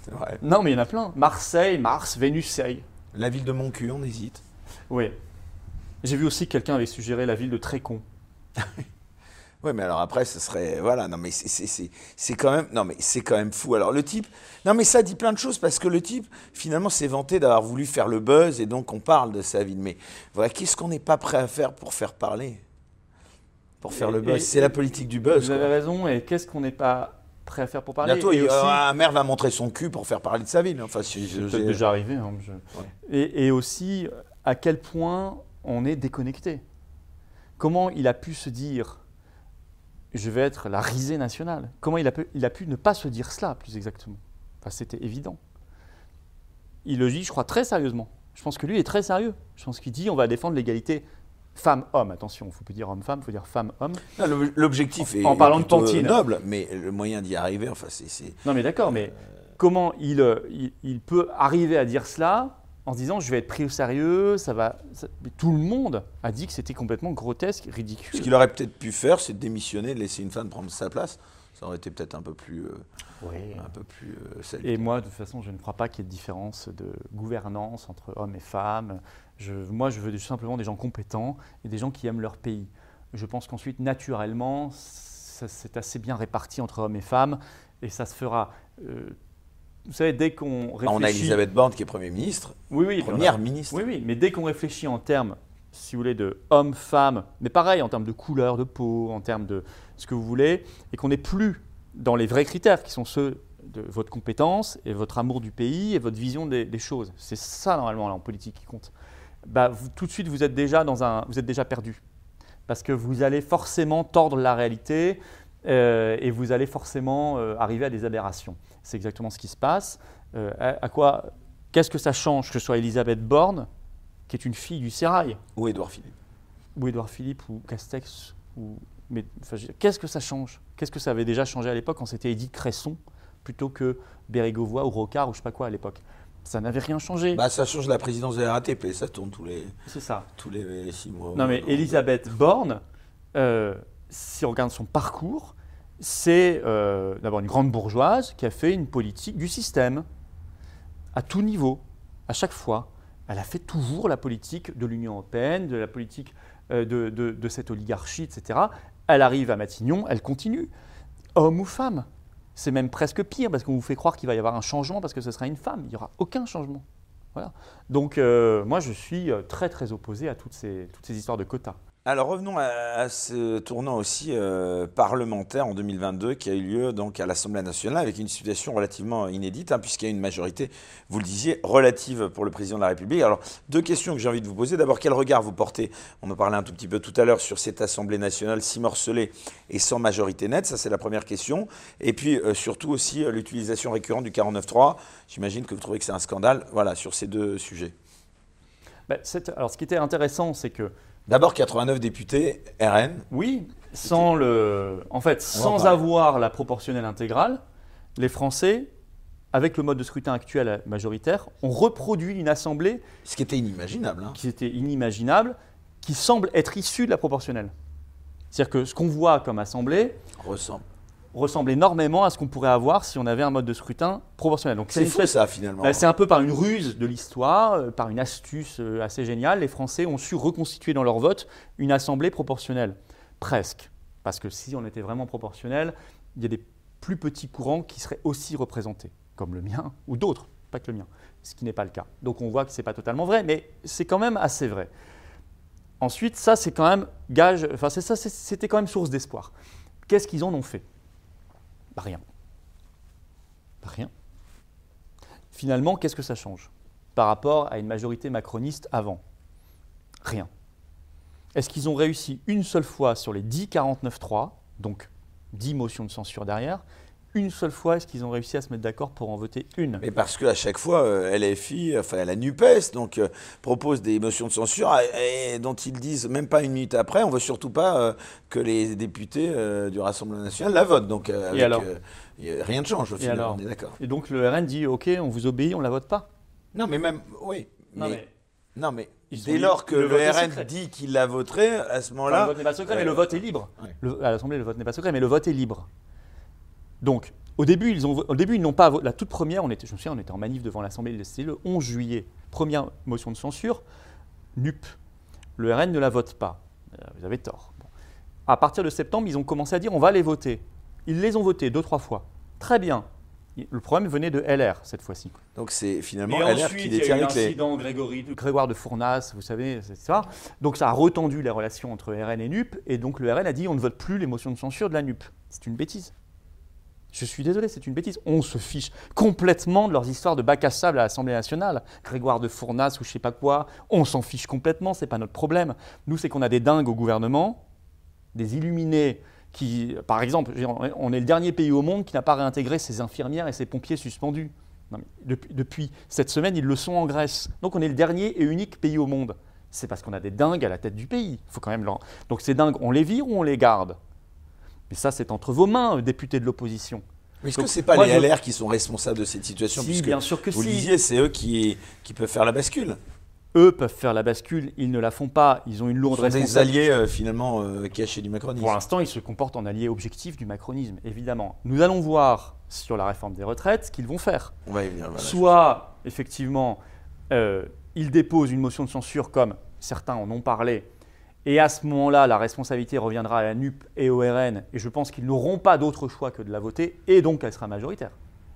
C'est vrai. Non, mais il y en a plein. Marseille, Mars, Vénus, Seille. La ville de Moncu, on hésite. Oui. J'ai vu aussi que quelqu'un avait suggéré la ville de Trécon. Ouais, mais alors après, ce serait. Voilà, non, mais c'est- c'est c'est- c'est quand même. Non, mais c'est quand même fou. Alors, le type. Non, mais ça dit plein de choses parce que le type, finalement, s'est vanté d'avoir voulu faire le buzz et donc on parle de sa ville. Mais voilà, qu'est-ce qu'on n'est pas prêt à faire pour faire parler? Pour faire Et- le buzz et- C'est la politique du buzz. Vous avez raison. Et qu'est-ce qu'on n'est pas prêt à faire pour parler? Bientôt, aussi- euh, un maire va montrer son cul pour faire parler de sa ville. Enfin, si C'est je- peut-être j'ai- déjà arrivé. hein, je- et, et aussi, à quel point on est déconnecté? Comment il a pu se dire je vais être la risée nationale Comment il a, pu, il a pu ne pas se dire cela, plus exactement? Enfin, c'était évident. Il le dit, je crois, très sérieusement. Je pense que lui est très sérieux. Je pense qu'il dit on va défendre l'égalité femme-homme. Attention, il ne faut plus dire homme-femme, il faut dire femme-homme. L'objectif est, En parlant de Pantine. noble, mais le moyen d'y arriver, enfin, c'est-. Non, mais d'accord, mais comment il, euh, il, il peut arriver à dire cela en se disant je vais être pris au sérieux, ça va. ça- tout le monde a dit que c'était complètement grotesque, Ce ridicule. qu'il aurait peut-être pu faire, c'est démissionner, laisser une femme prendre sa place. Ça aurait été peut-être un peu plus, euh, un peu plus euh. Et moi, de toute façon, je ne crois pas qu'il y ait de différence de gouvernance entre hommes et femmes. Je, moi, je veux tout simplement des gens compétents et des gens qui aiment leur pays. Je pense qu'ensuite, naturellement, c'est assez bien réparti entre hommes et femmes et ça se fera. Euh, vous savez, dès qu'on réfléchit. Ah, On a Elisabeth Borne qui est Premier ministre, Oui, oui, Première ministre. Oui, oui, mais dès qu'on réfléchit en termes, si vous voulez, de homme-femme, mais pareil, en termes de couleur de peau, en termes de ce que vous voulez, et qu'on n'est plus dans les vrais critères qui sont ceux de votre compétence et votre amour du pays et votre vision des, des choses. C'est ça, normalement, là, en politique qui compte. Bah, vous- tout de suite, vous êtes déjà dans un, vous êtes déjà perdu. Parce que vous allez forcément tordre la réalité euh, et vous allez forcément euh, arriver à des aberrations. C'est exactement ce qui se passe. Euh, à, à quoi, qu'est-ce que ça change que ce soit Elisabeth Borne, qui est une fille du sérail, Ou Édouard Philippe. ou Édouard Philippe, ou Castex, ou mais enfin, qu'est-ce que ça change? Qu'est-ce que ça avait déjà changé à l'époque quand c'était Édith Cresson plutôt que Bérégovoy ou Rocard ou je sais pas quoi à l'époque? Ça n'avait rien changé. Bah, ça change la présidence de la RATP, ça tourne tous les, C'est ça. tous les six mois. Non, mais Elisabeth Borne, euh, si on regarde son parcours, c'est euh, d'abord une grande bourgeoise qui a fait une politique du système, à tout niveau, à chaque fois. Elle a fait toujours la politique de l'Union européenne, de la politique euh, de, cette oligarchie, etc. Elle arrive à Matignon, elle continue. Homme ou femme C'est même presque pire parce qu'on vous fait croire qu'il va y avoir un changement parce que ce sera une femme. Il n'y aura aucun changement. Voilà. Donc euh, moi, je suis très très opposé à toutes ces histoires de quotas. Alors revenons à, ce tournant aussi euh, parlementaire en 2022 qui a eu lieu donc à l'Assemblée nationale avec une situation relativement inédite hein, puisqu'il y a une majorité, vous le disiez, relative pour le président de la République. Alors deux questions que j'ai envie de vous poser. D'abord, quel regard vous portez On en parlait un tout petit peu tout à l'heure sur cette Assemblée nationale si morcelée et sans majorité nette? Ça c'est la première question. Et puis euh, surtout aussi euh, l'utilisation récurrente du 49.3. J'imagine que vous trouvez que c'est un scandale. Voilà sur ces deux sujets. Ben, alors, ce qui était intéressant, c'est que, D'abord 89 députés RN. oui, sans, le, en fait, sans avoir la proportionnelle intégrale, les Français, avec le mode de scrutin actuel majoritaire, ont reproduit une assemblée Ce qui était inimaginable. hein. qui était inimaginable, qui semble être issue de la proportionnelle. C'est-à-dire que ce qu'on voit comme assemblée Ressemble. Ressemble énormément à ce qu'on pourrait avoir si on avait un mode de scrutin proportionnel. Donc C'est fou ça finalement. Bah, c'est un peu par une ruse de l'histoire, euh, par une astuce euh, assez géniale, les Français ont su reconstituer dans leur vote une assemblée proportionnelle. Presque. Parce que si on était vraiment proportionnel, il y a des plus petits courants qui seraient aussi représentés, comme le mien ou d'autres, pas que le mien, ce qui n'est pas le cas. Donc on voit que ce n'est pas totalement vrai, mais c'est quand même assez vrai. Ensuite, ça c'est quand même gage, enfin c'est ça, c'est- c'était quand même source d'espoir. Qu'est-ce qu'ils en ont fait? Bah, Rien. Bah, Rien. Finalement, qu'est-ce que ça change par rapport à une majorité macroniste avant? Rien. Est-ce qu'ils ont réussi une seule fois sur les 10 49.3, donc 10 motions de censure derrière, une seule fois est-ce qu'ils ont réussi à se mettre d'accord pour en voter une? Mais parce qu'à chaque fois, euh, LFI, enfin la NUPES, donc, euh, propose des motions de censure et, dont ils disent, même pas une minute après, on ne veut surtout pas euh, que les députés du Rassemblement national la votent. Donc, avec, alors rien ne change au final, on est d'accord. Et donc le RN dit, OK, on vous obéit, on ne la vote pas? Non, mais même, oui. Non, mais, dès lors que le, RN dit qu'il la voterait, à ce moment-là. le vote n'est pas secret, mais le vote est libre. à l'Assemblée, le vote n'est pas secret, mais le vote est libre. Donc, au début, ils ont, au début, ils n'ont pas. La toute première, on était, je me souviens, on était en manif devant l'Assemblée, c'était le 11 juillet. Première motion de censure, NUP. Le RN ne la vote pas. Euh, vous avez tort. À partir de septembre, ils ont commencé à dire on va les voter. Ils les ont votés deux, trois fois. Très bien. Le problème venait de LR cette fois-ci. Donc c'est finalement LR qui détient les clés. Grégory, Grégoire de Fournas, vous savez, c'est ça. Donc ça a retendu les relations entre RN et NUP, et donc le RN a dit on ne vote plus les motions de censure de la NUP. C'est une bêtise. Je suis désolé, c'est une bêtise. On se fiche complètement de leurs histoires de bac à sable à l'Assemblée nationale. Grégoire de Fournas ou je sais pas quoi, on s'en fiche complètement, c'est pas notre problème. Nous, c'est qu'on a des dingues au gouvernement, des illuminés qui, par exemple, on est le dernier pays au monde qui n'a pas réintégré ses infirmières et ses pompiers suspendus. depuis, cette semaine, ils le sont en Grèce. Donc on est le dernier et unique pays au monde. C'est parce qu'on a des dingues à la tête du pays. Faut quand même Donc ces dingues, on les vire ou on les garde? Mais ça, c'est entre vos mains, députés de l'opposition. Est-ce que ce n'est pas les LR qui sont responsables de cette situation Si, bien sûr que vous si. Vous disiez, c'est eux qui, qui peuvent faire la bascule. Eux peuvent faire la bascule, ils ne la font pas, ils ont une lourde responsabilité. des alliés euh, finalement euh, cachés du macronisme. Pour l'instant, ils se comportent en alliés objectifs du macronisme, évidemment. Nous allons voir sur la réforme des retraites ce qu'ils vont faire. On va y venir. Soit, effectivement, euh, ils déposent une motion de censure comme certains en ont parlé, et à ce moment-là, la responsabilité reviendra à la NUP et au RN, et je pense qu'ils n'auront pas d'autre choix que de la voter, et donc elle sera majoritaire.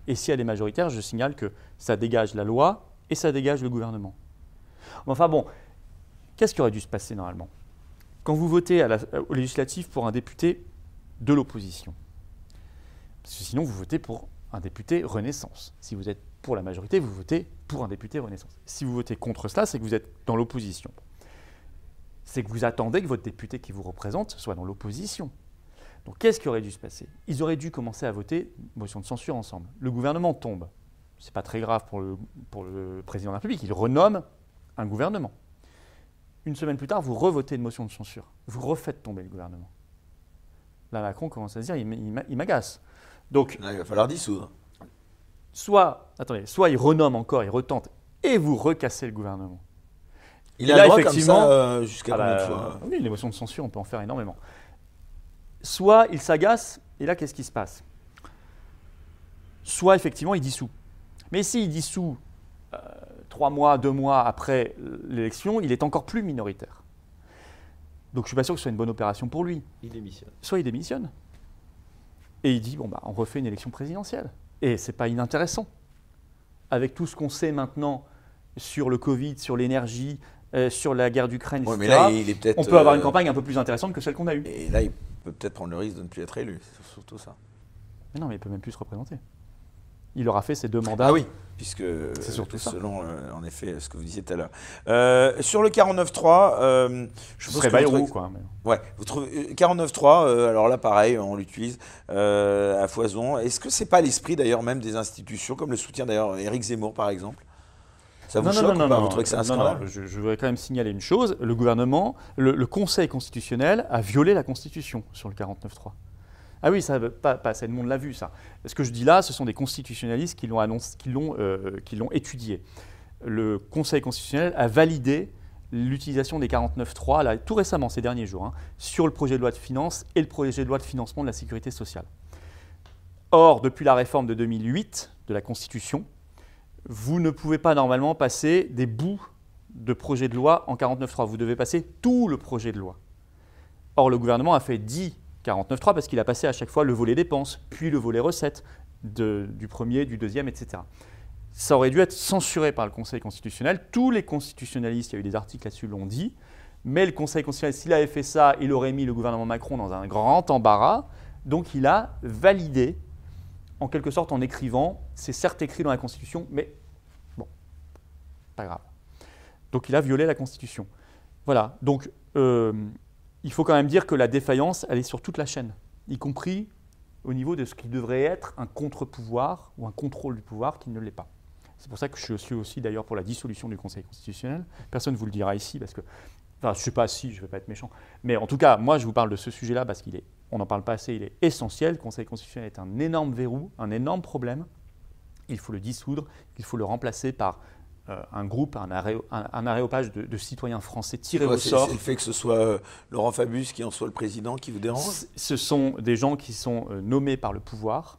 Et si elle est majoritaire, je signale que ça dégage la loi et ça dégage le gouvernement. Enfin bon, qu'est-ce qui aurait dû se passer normalement? Quand vous votez au législatif pour un député de l'opposition, parce que sinon vous votez pour un député Renaissance. Si vous êtes pour la majorité, vous votez pour un député Renaissance. Si vous votez contre cela, c'est que vous êtes dans l'opposition c'est que vous attendez que votre député qui vous représente soit dans l'opposition. Donc qu'est-ce qui aurait dû se passer? Ils auraient dû commencer à voter motion de censure ensemble. Le gouvernement tombe. Ce n'est pas très grave pour le, pour le président de la République. Il renomme un gouvernement. Une semaine plus tard, vous revotez une motion de censure. Vous refaites tomber le gouvernement. Là, Macron commence à se dire, il m'agace. Donc, il va falloir dissoudre. Soit, attendez, soit il renomme encore, il retente, et vous recassez le gouvernement. Il a là, effectivement, euh, jusqu'à ah combien de bah, fois Oui, l'émotion de censure, on peut en faire énormément. Soit il s'agace, et là, qu'est-ce qui se passe? Soit, effectivement, il dissout. Mais s'il dissout euh, trois mois, deux mois après l'élection, il est encore plus minoritaire. Donc, je ne suis pas sûr que ce soit une bonne opération pour lui. Il démissionne. Soit il démissionne. Et il dit, bon, bah, on refait une élection présidentielle. Et ce n'est pas inintéressant. Avec tout ce qu'on sait maintenant sur le Covid, sur l'énergie, euh, sur la guerre d'Ukraine, on peut avoir une euh, campagne un peu plus intéressante que celle qu'on a eue. Et là, il peut peut-être prendre le risque de ne plus être élu, c'est surtout ça. Mais non, mais il peut même plus se représenter. Il aura fait ses deux mandats. Ah oui, puisque c'est surtout selon euh, en effet ce que vous disiez tout à l'heure. sur le 49.3, je pense quoi. Ouais, vous trouvez 49.3, alors là pareil, on l'utilise à foison. Est-ce que c'est pas l'esprit d'ailleurs même des institutions, comme le soutien d'ailleurs Éric Zemmour par exemple ça vous non, non, non, non, Vous que c'est un scandale je, voudrais quand même signaler une chose. Le gouvernement, le, Conseil constitutionnel a violé la Constitution sur le 49.3. Ah oui, ça, pas, pas assez de monde l'a vu, ça. Ce que je dis là, ce sont des constitutionnalistes qui l'ont euh, étudié. Le Conseil constitutionnel a validé l'utilisation des 49.3, tout récemment, ces derniers jours, hein, sur le projet de loi de finances et le projet de loi de financement de la sécurité sociale. Or, depuis la réforme de 2008 de la Constitution, vous ne pouvez pas normalement passer des bouts de projet de loi en 49.3. Vous devez passer tout le projet de loi. Or, le gouvernement a fait 10 49.3 parce qu'il a passé à chaque fois le volet dépenses, puis le volet recettes du premier, du deuxième, etc. Ça aurait dû être censuré par le Conseil constitutionnel. Tous les constitutionnalistes, il y a eu des articles là-dessus, l'ont dit. Mais le Conseil constitutionnel, s'il avait fait ça, il aurait mis le gouvernement Macron dans un grand embarras. Donc il a validé en quelque sorte en écrivant, c'est certes écrit dans la Constitution, mais grave. Donc il a violé la Constitution. Voilà, donc euh, il faut quand même dire que la défaillance, elle est sur toute la chaîne, y compris au niveau de ce qui devrait être un contre-pouvoir ou un contrôle du pouvoir qui ne l'est pas. C'est pour ça que je suis aussi d'ailleurs pour la dissolution du Conseil constitutionnel. Personne ne vous le dira ici parce que, enfin, je ne sais pas si, je ne vais pas être méchant, mais en tout cas, moi, je vous parle de ce sujet-là parce qu'il est, on n'en parle pas assez, il est essentiel. Le Conseil constitutionnel est un énorme verrou, un énorme problème. Il faut le dissoudre, il faut le remplacer par un groupe, un, aréopage de, citoyens français tirés au sort. C'est le fait que ce soit euh, Laurent Fabius qui en soit le président qui vous dérange? Ce sont des gens qui sont euh, nommés par le pouvoir.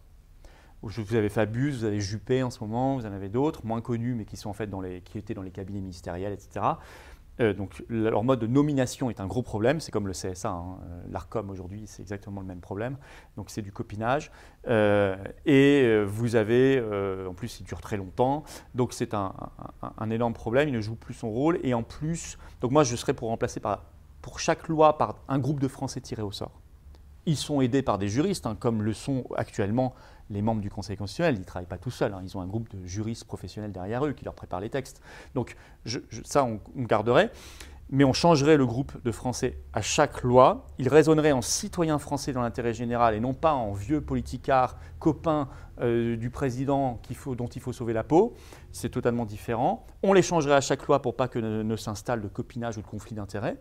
Vous avez Fabius, vous avez Juppé en ce moment, vous en avez d'autres, moins connus, mais qui, sont en fait dans les, qui étaient dans les cabinets ministériels, etc. Euh, donc leur mode de nomination est un gros problème, c'est comme le CSA, hein. Euh, l'ARCOM aujourd'hui c'est exactement le même problème, donc c'est du copinage. Euh, et vous avez, en plus il dure très longtemps, donc c'est un, énorme problème, il ne joue plus son rôle, et en plus, donc moi je serais pour remplacer par, pour chaque loi par un groupe de Français tirés au sort. Ils sont aidés par des juristes, hein, comme le sont actuellement les membres du Conseil constitutionnel, ils ne travaillent pas tout seuls, hein. ils ont un groupe de juristes professionnels derrière eux qui leur préparent les textes. Donc ça, on, garderait. Mais on changerait le groupe de Français à chaque loi. Il raisonnerait en citoyens français dans l'intérêt général et non pas en vieux politicards, copains euh, du président faut, dont il faut sauver la peau. C'est totalement différent. On les changerait à chaque loi pour pas que ne, ne s'installe de copinage ou de conflit d'intérêts.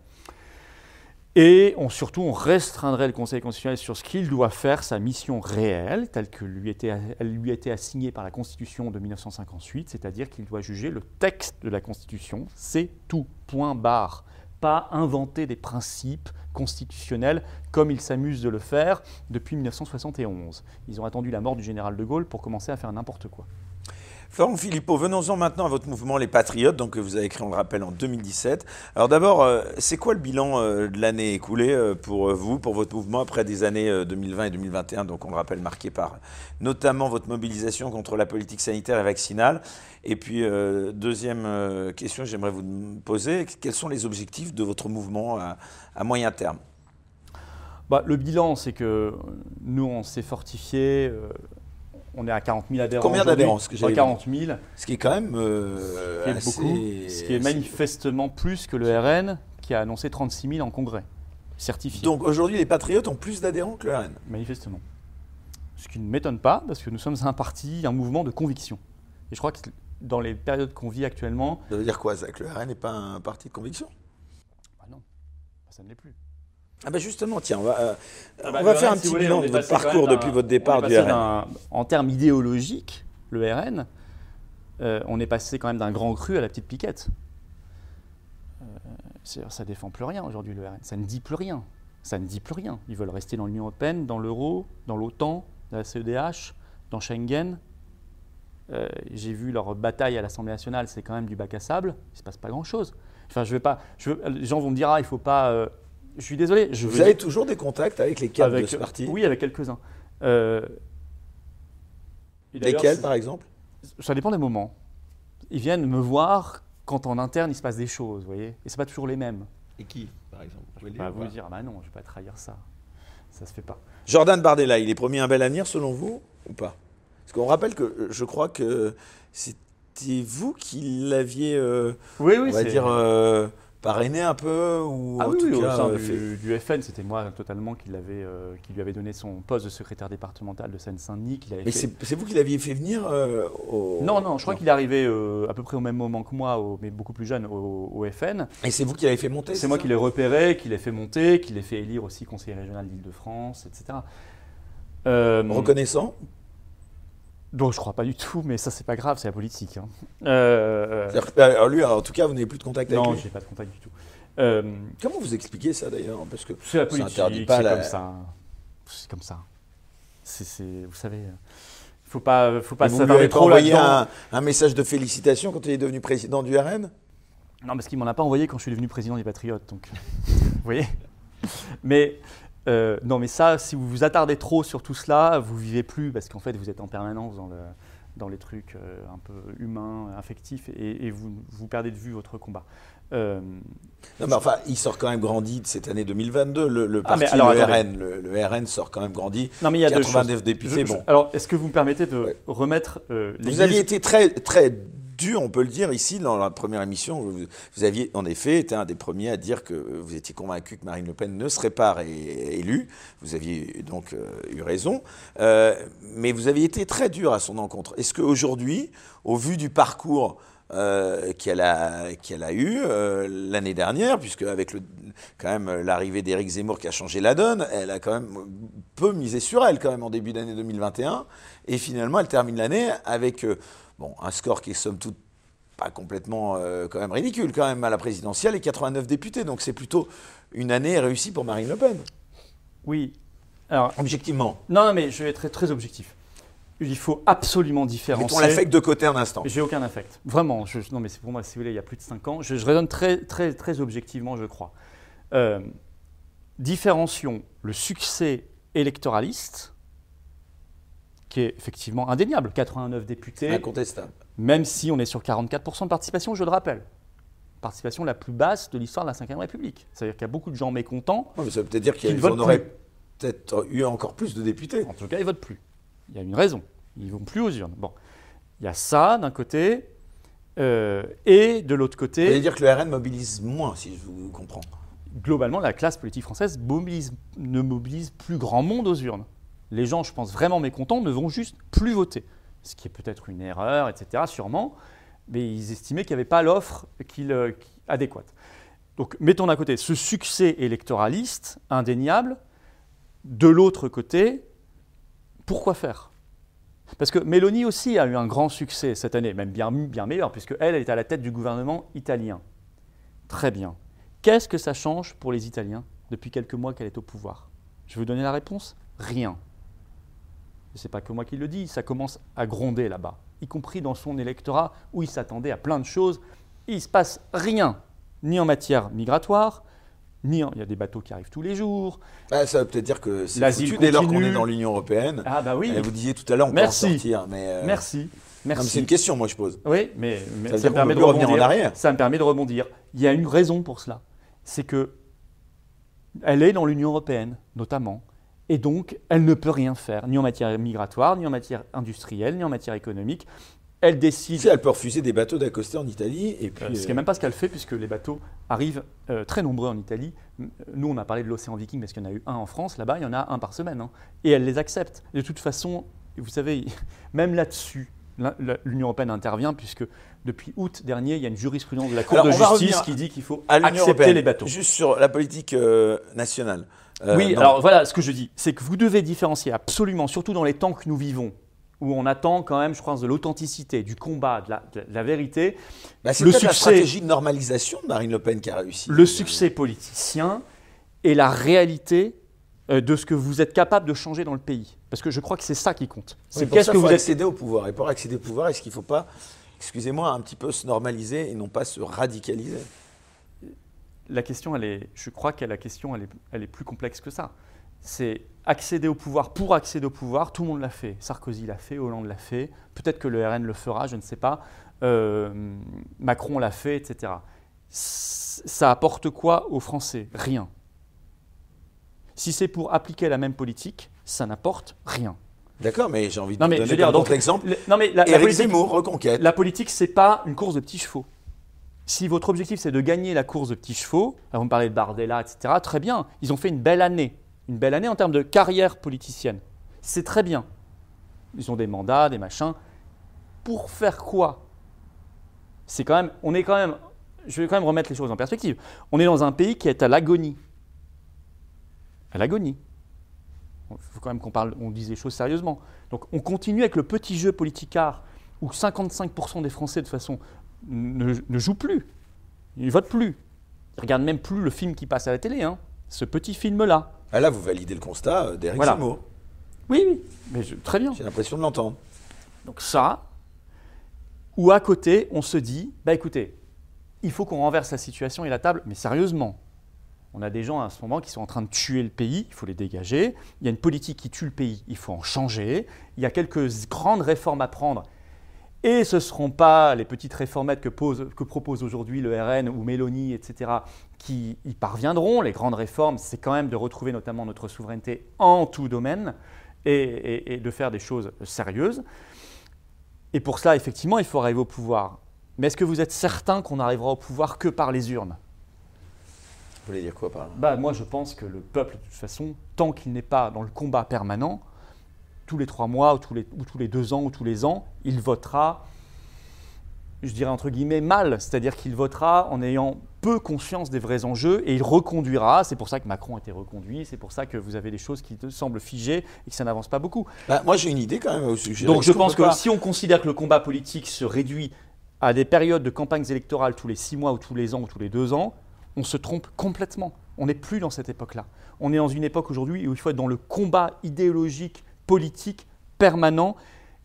Et on, surtout, on restreindrait le Conseil constitutionnel sur ce qu'il doit faire, sa mission réelle, telle que lui était, elle lui été assignée par la Constitution de 1958, c'est-à-dire qu'il doit juger le texte de la Constitution, c'est tout, point barre. Pas inventer des principes constitutionnels comme ils s'amusent de le faire depuis 1971. Ils ont attendu la mort du général de Gaulle pour commencer à faire n'importe quoi. Florent Philippot, venons-en maintenant à votre mouvement Les Patriotes, donc, que vous avez créé, on le rappelle, en 2017. Alors d'abord, euh, c'est quoi le bilan euh, de l'année écoulée euh, pour vous, pour votre mouvement, après des années 2020 et 2021, donc on le rappelle, marquées par notamment votre mobilisation contre la politique sanitaire et vaccinale? Et puis, deuxième question que j'aimerais vous poser, quels sont les objectifs de votre mouvement à, moyen terme? Bah, Le bilan, c'est que nous, on s'est fortifié on est à 40 000 adhérents. Combien d'adhérents ce 40 000. Ce qui est quand même. Euh, ce, qui est beaucoup, ce qui est manifestement plus que le RN qui a annoncé 36 000 en congrès, certifiés. Donc aujourd'hui, les Patriotes ont plus d'adhérents que le RN Manifestement. Ce qui ne m'étonne pas, parce que nous sommes un parti, un mouvement de conviction. Et je crois que dans les périodes qu'on vit actuellement. Ça veut dire quoi, ça Que le RN n'est pas un parti de conviction? Bah Non, ça ne l'est plus. Ah ben justement, tiens, on va, euh, ah bah, on va faire un petit bilan de votre parcours depuis votre départ du RN. En termes idéologiques, le RN, euh, on est passé quand même d'un grand cru à la petite piquette. Euh, ça défend plus rien aujourd'hui, le RN. Ça ne dit plus rien. Ça ne dit plus rien. Ils veulent rester dans l'Union européenne, dans l'euro, dans l'OTAN, dans la CEDH, dans Schengen. Euh, j'ai vu leur bataille à l'Assemblée nationale, c'est quand même du bac à sable. Il ne se passe pas grand-chose. Enfin, je vais pas. Je les gens vont me dire, ah, il ne faut pas je suis désolé. Je Vous avez toujours des contacts avec les cadres de ce parti Oui, avec quelques-uns. Euh, Lesquels, par exemple? Ça dépend des moments. Ils viennent me voir quand en interne il se passe des choses, vous voyez. Et c'est pas toujours les mêmes. Et qui, par exemple? Je vais pas vous dire, ah bah non, je vais pas trahir ça. Ça se fait pas. Jordan Bardella, il est promis un bel avenir selon vous ou pas? Parce qu'on rappelle que euh, je crois que c'était vous qui l'aviez, euh, oui, oui, on va dire, parrainé un peu ou ah oui, au sein euh, du, FN, c'était moi totalement qui, euh, qui lui avait donné son poste de secrétaire départemental de Seine-Saint-Denis. Mais c'est vous qui l'aviez fait venir euh, au... Non, non, je crois qu'il est arrivé à peu près au même moment que moi, mais beaucoup plus jeune, au, FN. Et c'est vous qui l'avez fait monter C'est moi qui l'ai repéré, qui l'ai fait monter, qui l'ai fait élire aussi conseiller régional d'Île-de-France, etc. Reconnaissant donc je crois pas du tout, mais ça c'est pas grave, c'est la politique. Hein. Euh, alors lui, en tout cas, vous n'avez plus de contact avec lui. Non, j'ai pas de contact du tout. Euh, Comment vous expliquez ça d'ailleurs? Parce que c'est la politique, c'est comme ça. C'est comme ça. Vous savez, il faut pas, faut pas s'attarder trop envoyé un, un, message de félicitations quand il est devenu président du RN Non, parce qu'il m'en a pas envoyé quand je suis devenu président des Patriotes, donc vous voyez? Mais euh, non, mais ça, si vous vous attardez trop sur tout cela, vous vivez plus parce qu'en fait, vous êtes en permanence dans, le, dans les trucs euh, un peu humains, affectifs, et, vous, vous, perdez de vue votre combat. Euh, non, mais enfin, il sort quand même grandi de cette année 2022. Le, le ah, parti, alors, le, RN, le, RN sort quand même grandi. Non, mais il y a 89 députés. bon. alors, est-ce que vous me permettez de remettre les Vous aviez été très, très dur, on peut le dire ici dans la première émission. Vous, aviez en effet été un des premiers à dire que vous étiez convaincu que Marine Le Pen ne serait pas élue. Vous aviez donc euh, eu raison, Euh, mais vous aviez été très dur à son encontre. Est-ce qu'aujourd'hui, au vu du parcours euh, qu'elle a, qu'elle a eu euh, l'année dernière, puisque avec le, quand même l'arrivée d'Éric Zemmour qui a changé la donne, elle a quand même peu misé sur elle quand même en début d'année 2021, et finalement elle termine l'année avec euh, bon, un score qui est somme toute pas complètement euh, quand même ridicule quand même à la présidentielle et 89 députés, donc c'est plutôt une année réussie pour Marine Le Pen, Oui. Alors, objectivement. non, non, mais je vais être très, très objectif. Il faut absolument différencier. Mettons l'affect de côté un instant. J'ai aucun affect. Vraiment. Je, non, mais c'est pour moi, si vous voulez, il y a plus de 5 ans. Je, je raisonne très, très, très objectivement, je crois. Euh, différencions le succès électoraliste, qui est effectivement indéniable. 89 députés, Incontestable. même si on est sur 44% de participation, je le rappelle. Participation la plus basse de l'histoire de la Ve République. C'est-à-dire qu'il y a beaucoup de gens mécontents. Mais ça veut peut-être dire Qu'ils en auraient plus. peut-être eu encore plus de députés. En tout cas, ils votent plus. Il y a une raison. Ils vont plus aux urnes. Bon. Il y a ça d'un côté. euh, et de l'autre côté. Ça veut dire que le RN mobilise moins, si je vous comprends. globalement, la classe politique française mobilise- ne mobilise plus grand monde aux urnes. Les gens, je pense, vraiment mécontents ne vont juste plus voter. Ce qui est peut-être une erreur, etc., sûrement. Mais ils estimaient qu'il n'y avait pas l'offre euh, adéquate. Donc, mettons d'un côté ce succès électoraliste indéniable. De l'autre côté, pourquoi faire? Parce que Mélanie aussi a eu un grand succès cette année, même bien, bien meilleur, puisque elle, elle est à la tête du gouvernement italien. Très bien. Qu'est-ce que ça change pour les Italiens depuis quelques mois qu'elle est au pouvoir? Je vais vous donner la réponse Rien. Ce n'est pas que moi qui le dis, ça commence à gronder là-bas, y compris dans son électorat où il s'attendait à plein de choses. Il ne se passe rien, ni en matière migratoire, ni en... Il y a des bateaux qui arrivent tous les jours. Ah, ça veut peut-être dire que c'est foutu dès lors qu'on est dans l'Union Européenne. Ah bah oui, Et vous disiez tout à l'heure, on Merci. peut en sortir. Mais, euh, merci. Merci. c'est une question, moi, je pose. Oui, mais, mais Ça me permet de plus revenir en rebondir. arrière. Ça me permet de rebondir. Il y a une raison pour cela. C'est que elle est dans l'Union européenne, notamment, et donc elle ne peut rien faire, ni en matière migratoire, ni en matière industrielle, ni en matière économique. Elle décide. Si elle peut refuser des bateaux d'accoster en Italie, et puis. Euh, ce qui euh, n'est même pas ce qu'elle fait, puisque les bateaux arrivent euh, très nombreux en Italie. Nous, on a parlé de l'océan Viking parce qu'il y en a eu un en France. Là-bas, il y en a un par semaine. hein. Et elle les accepte. De toute façon, vous savez, même là-dessus, l'Union européenne intervient, puisque depuis août dernier, il y a une jurisprudence de la Cour Alors, de justice qui dit qu'il faut accepter européenne, les bateaux. Juste sur la politique euh, nationale. Euh, oui, non. alors voilà ce que je dis, c'est que vous devez différencier absolument, surtout dans les temps que nous vivons, où on attend quand même, je pense, de l'authenticité, du combat, de la, de la vérité, Bah, c'est le peut-être la succès- stratégie de normalisation de Marine Le Pen qui a réussi. le succès politicien et la réalité euh, de ce que vous êtes capable de changer dans le pays. Parce que je crois que c'est ça qui compte. C'est pour qu'est-ce que faut vous êtes. accéder au pouvoir. Et pour accéder au pouvoir, est-ce qu'il ne faut pas, excusez-moi, un petit peu se normaliser et non pas se radicaliser? La question, elle est, je crois que la question, elle est, elle est plus complexe que ça. C'est accéder au pouvoir pour accéder au pouvoir. Tout le monde l'a fait. Sarkozy l'a fait, Hollande l'a fait. Peut-être que le RN le fera, je ne sais pas. Euh, Macron l'a fait, etc. Ça apporte quoi aux Français? Rien. Si c'est pour appliquer la même politique, ça n'apporte rien. D'accord, mais j'ai envie de Non mais je donner veux dire, comme donc, autre exemple. le- non mais la, la Éric politique, Zemmour, reconquête. la politique, c'est pas une course de petits chevaux. Si votre objectif c'est de gagner la course de petits chevaux, alors vous me parlez de Bardella, etc. Très bien, ils ont fait une belle année, une belle année en termes de carrière politicienne. C'est très bien. Ils ont des mandats, des machins. Pour faire quoi? C'est quand même, on est quand même. Je vais quand même remettre les choses en perspective. On est dans un pays qui est à l'agonie. À l'agonie. Il faut quand même qu'on parle, on dise les choses sérieusement. Donc on continue avec le petit jeu politicard où 55% des Français de façon ne, ne jouent plus, ils ne votent plus, ils regardent même plus le film qui passe à la télé, hein. ce petit film-là. Ah, là, vous validez le constat euh, d'Éric Voilà. Oui, oui, mais je- très bien. J'ai l'impression de l'entendre. Donc ça, ou à côté, on se dit, bah écoutez, il faut qu'on renverse la situation et la table, mais sérieusement. On a des gens à ce moment qui sont en train de tuer le pays, il faut les dégager. Il y a une politique qui tue le pays, il faut en changer. Il y a quelques grandes réformes à prendre. Et ce ne seront pas les petites réformettes que, pose- que propose aujourd'hui le RN ou Mélanie, etc., qui y parviendront. Les grandes réformes, c'est quand même de retrouver notamment notre souveraineté en tout domaine et, et- et de faire des choses sérieuses. Et pour cela, effectivement, il faut arriver au pouvoir. Mais est-ce que vous êtes certain qu'on n'arrivera au pouvoir que par les urnes? Vous voulez dire quoi par là? Bah, Moi, je pense que le peuple, de toute façon, tant qu'il n'est pas dans le combat permanent, tous les trois mois ou tous les, ou tous les deux ans ou tous les ans, il votera, je dirais entre guillemets, mal. C'est-à-dire qu'il votera en ayant peu conscience des vrais enjeux et il reconduira. C'est pour ça que Macron a été reconduit, c'est pour ça que vous avez des choses qui semblent figées et que ça n'avance pas beaucoup. Bah, moi, j'ai une idée quand même au sujet. Donc je pense que pas- si on considère que le combat politique se réduit à des périodes de campagnes électorales tous les six mois ou tous les ans ou tous les deux ans, on se trompe complètement. On n'est plus dans cette époque-là. On est dans une époque aujourd'hui où il faut être dans le combat idéologique, politique, permanent.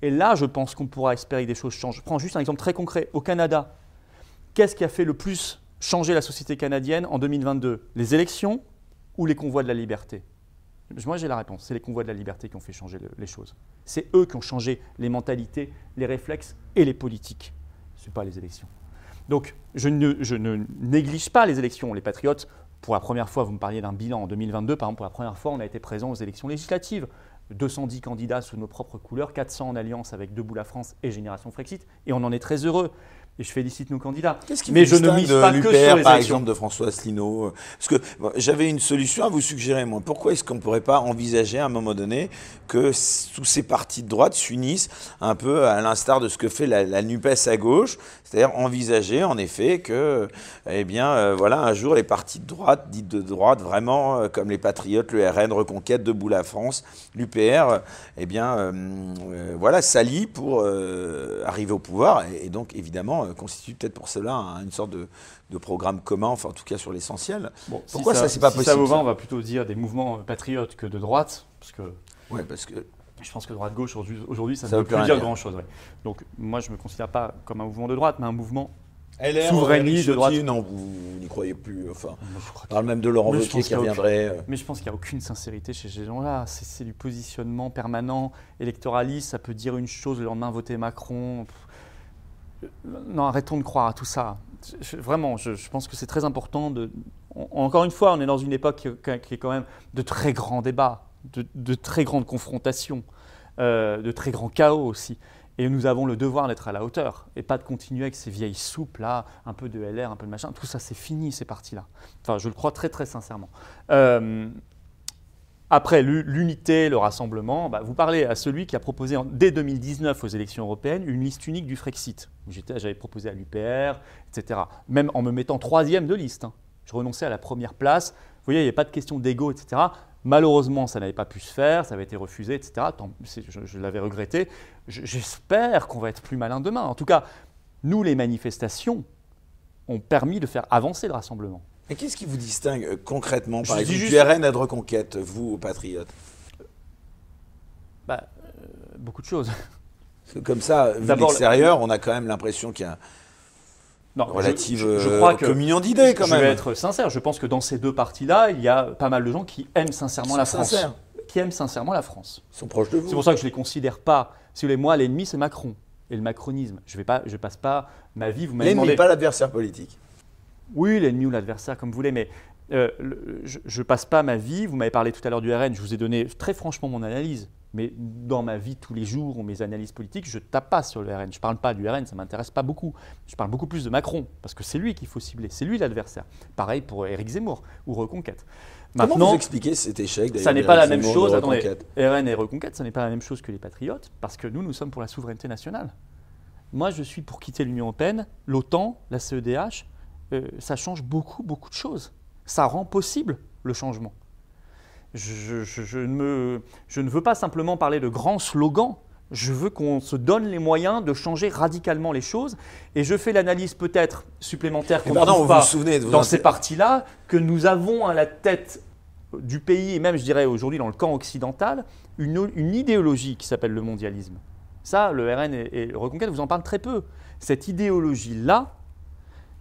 Et là, je pense qu'on pourra espérer que des choses changent. Je prends juste un exemple très concret. Au Canada, qu'est-ce qui a fait le plus changer la société canadienne en 2022 Les élections ou les convois de la liberté? Moi, j'ai la réponse. C'est les convois de la liberté qui ont fait changer le- les choses. C'est eux qui ont changé les mentalités, les réflexes et les politiques. Ce n'est pas les élections. Donc, je ne, je ne néglige pas les élections. Les patriotes, pour la première fois, vous me parliez d'un bilan en 2022, par exemple, pour la première fois, on a été présent aux élections législatives. 210 candidats sous nos propres couleurs, 400 en alliance avec Debout la France et Génération Frexit, et on en est très heureux. Et je félicite nos candidats. Qu'est-ce qui Mais je ne mise pas que sur les par exemple, de François Asselineau Parce que bon, j'avais une solution à vous suggérer, moi. Pourquoi est-ce qu'on ne pourrait pas envisager à un moment donné que tous ces partis de droite s'unissent un peu à l'instar de ce que fait la, la NUPES à gauche? C'est-à-dire envisager, en effet, que, eh bien, euh, voilà, un jour, les partis de droite, dites de droite, vraiment, euh, comme les Patriotes, le RN, Reconquête, Debout la France, l'UPR, euh, eh bien, euh, euh, voilà, s'allient pour euh, arriver au pouvoir et, et donc, évidemment, euh, constitue peut-être pour cela un- une sorte de, de programme commun, enfin, en tout cas sur l'essentiel. Bon, si Pourquoi ça, c'est pas si possible, ça vous va, ça on va plutôt dire des mouvements patriotes que de droite, parce que Ouais, parce que je pense que droite-gauche, aujourd'hui, aujourd'hui, ça, Ça ne veut veut plus dire dire. grand-chose. ouais. Donc, moi, je ne me considère pas comme un mouvement de droite, mais un mouvement. LR, Souverainiste de droite. Non, vous, vous n'y croyez plus. Enfin, on parle même de Laurent Wauquiez qui reviendrait. euh. Mais je pense qu'il n'y a aucune sincérité chez ces gens-là. C'est c'est du positionnement permanent, électoraliste. Ça peut dire une chose, le lendemain voter Macron. Pff. Non, arrêtons de croire à tout ça. Vraiment, je, pense que c'est très important. De, encore une fois, on est dans une époque qui, est quand même de très grands débats, de, très grandes confrontations, euh, de très grands chaos aussi. Et nous avons le devoir d'être à la hauteur et pas de continuer avec ces vieilles soupes là, un peu de LR, un peu de machin. Tout ça, c'est fini, ces partis-là. Enfin, je le crois très très sincèrement. Euh, après l'u- l'unité, le rassemblement, bah, vous parlez à celui qui a proposé dès 2019 aux élections européennes une liste unique du Frexit. J'avais proposé à l'UPR, etc. Même en me mettant troisième de liste. hein. Je renonçais à la première place. Vous voyez, il n'y a pas de question d'ego, etc. Malheureusement, ça n'avait pas pu se faire, ça avait été refusé, etc. Je l'avais regretté. Je- J'espère qu'on va être plus malin demain. En tout cas, nous, les manifestations ont permis de faire avancer le rassemblement. Mais qu'est-ce qui vous distingue euh, concrètement, par Je exemple, dis du juste- RN et de Reconquête, vous, aux Patriotes? Bah, euh, beaucoup de choses. Comme ça, vu l'extérieur, on a quand même l'impression qu'il y a Non, une je- relative je, je euh, crois que communion d'idées quand je même. vais être sincère. Je pense que dans ces deux parties-là, il y a pas mal de gens qui aiment sincèrement la France. sincères. Qui aiment sincèrement la France. Ils sont proches de vous. C'est pour ça que je ne les considère pas. Si vous voulez, moi, l'ennemi, c'est Macron et le macronisme. Je ne passe pas ma vie. Vous m'avez L'ennemi, demandé. pas l'adversaire politique. Oui, l'ennemi ou l'adversaire, comme vous voulez, mais euh, le- je ne passe pas ma vie. Vous m'avez parlé tout à l'heure du RN. Je vous ai donné très franchement mon analyse. Mais dans ma vie tous les jours ou mes analyses politiques, je tape pas sur le RN. Je ne parle pas du RN, ça ne m'intéresse pas beaucoup. Je parle beaucoup plus de Macron, parce que c'est lui qu'il faut cibler. C'est lui l'adversaire. Pareil pour Éric Zemmour ou Reconquête. Comment Maintenant, vous expliquez cet échec ça n'est pas la même Zemmour, chose. de Attendez, RN et Reconquête, ça n'est pas la même chose que les patriotes, parce que nous, nous sommes pour la souveraineté nationale. Moi, je suis pour quitter l'Union européenne, l'OTAN, la CEDH. Euh, ça change beaucoup, beaucoup de choses. Ça rend possible le changement. Je, je- je ne me- je ne veux pas simplement parler de grands slogans. Je veux qu'on se donne les moyens de changer radicalement les choses. Et je fais l'analyse peut-être supplémentaire qu'on trouve vous vous pas souvenez de vos dans ces partis-là que nous avons à la tête du pays, et même je dirais aujourd'hui dans le camp occidental, une, une idéologie qui s'appelle le mondialisme. Ça, le RN et, et le Reconquête vous en parlent très peu. Cette idéologie-là,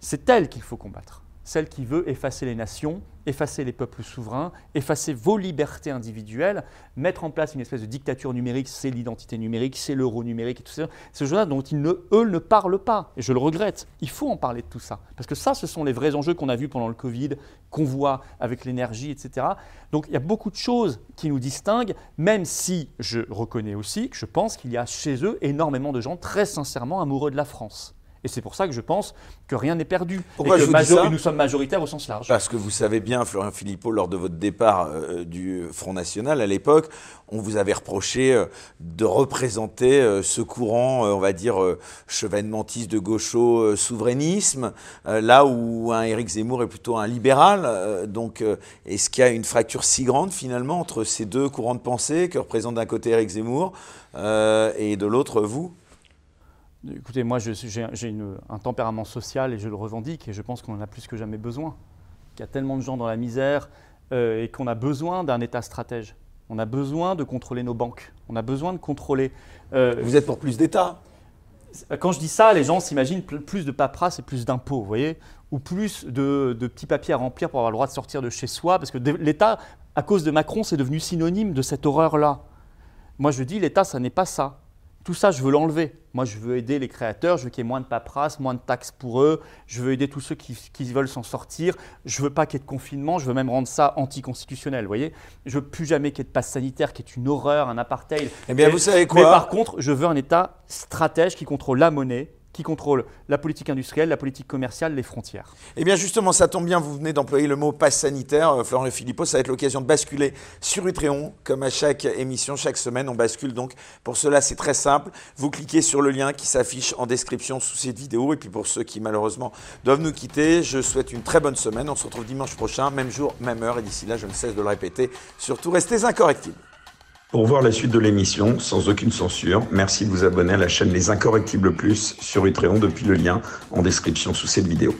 c'est elle qu'il faut combattre. Celle qui veut effacer les nations, effacer les peuples souverains, effacer vos libertés individuelles, mettre en place une espèce de dictature numérique, c'est l'identité numérique, c'est l'euro numérique et tout ça. Ce genre dont ils ne, ne parlent pas. Et je le regrette. Il faut en parler de tout ça. Parce que ça, ce sont les vrais enjeux qu'on a vus pendant le Covid, qu'on voit avec l'énergie, etc. Donc il y a beaucoup de choses qui nous distinguent, même si je reconnais aussi que je pense qu'il y a chez eux énormément de gens très sincèrement amoureux de la France. Et c'est pour ça que je pense que rien n'est perdu. Pourquoi et que je vous dis ça nous sommes majoritaires au sens large. Parce que vous savez bien, Florian Philippot, lors de votre départ euh, du Front National à l'époque, on vous avait reproché euh, de représenter euh, ce courant, on va dire, chevènementiste de gaucho souverainisme, là où un Éric Zemmour est plutôt un libéral. donc, est-ce qu'il y a une fracture si grande finalement entre ces deux courants de pensée que représente d'un côté Éric Zemmour et de l'autre vous? Écoutez, moi j'ai un tempérament social et je le revendique et je pense qu'on en a plus que jamais besoin. Qu'il y a tellement de gens dans la misère euh, et qu'on a besoin d'un État stratège. On a besoin de contrôler nos banques. On a besoin de contrôler. Euh, vous êtes pour plus d'État Quand je dis ça, les gens s'imaginent plus de paperasse et plus d'impôts, vous voyez Ou plus de, de, petits papiers à remplir pour avoir le droit de sortir de chez soi. Parce que l'État, à cause de Macron, c'est devenu synonyme de cette horreur-là. Moi je dis, l'État, ça n'est pas ça. Tout ça, je veux l'enlever. Moi, je veux aider les créateurs, je veux qu'il y ait moins de paperasse, moins de taxes pour eux, je veux aider tous ceux qui, veulent s'en sortir, je veux pas qu'il y ait de confinement, je veux même rendre ça anticonstitutionnel, vous voyez. Je veux plus jamais qu'il y ait de passe sanitaire, qui est une horreur, un apartheid. Eh bien, vous savez quoi? Mais par contre, je veux un État stratège qui contrôle la monnaie, qui contrôle la politique industrielle, la politique commerciale, les frontières. Eh bien justement, ça tombe bien, vous venez d'employer le mot passe sanitaire, euh, Florent Philippot, ça va être l'occasion de basculer sur Utréon, comme à chaque émission, chaque semaine, on bascule donc. Pour cela, c'est très simple, vous cliquez sur le lien qui s'affiche en description sous cette vidéo, et puis pour ceux qui malheureusement doivent nous quitter, je souhaite une très bonne semaine, on se retrouve dimanche prochain, même jour, même heure, et d'ici là, je ne cesse de le répéter, surtout restez incorrectibles. Pour voir la suite de l'émission, sans aucune censure, merci de vous abonner à la chaîne Les Incorrectibles Plus sur Utréon depuis le lien en description sous cette vidéo.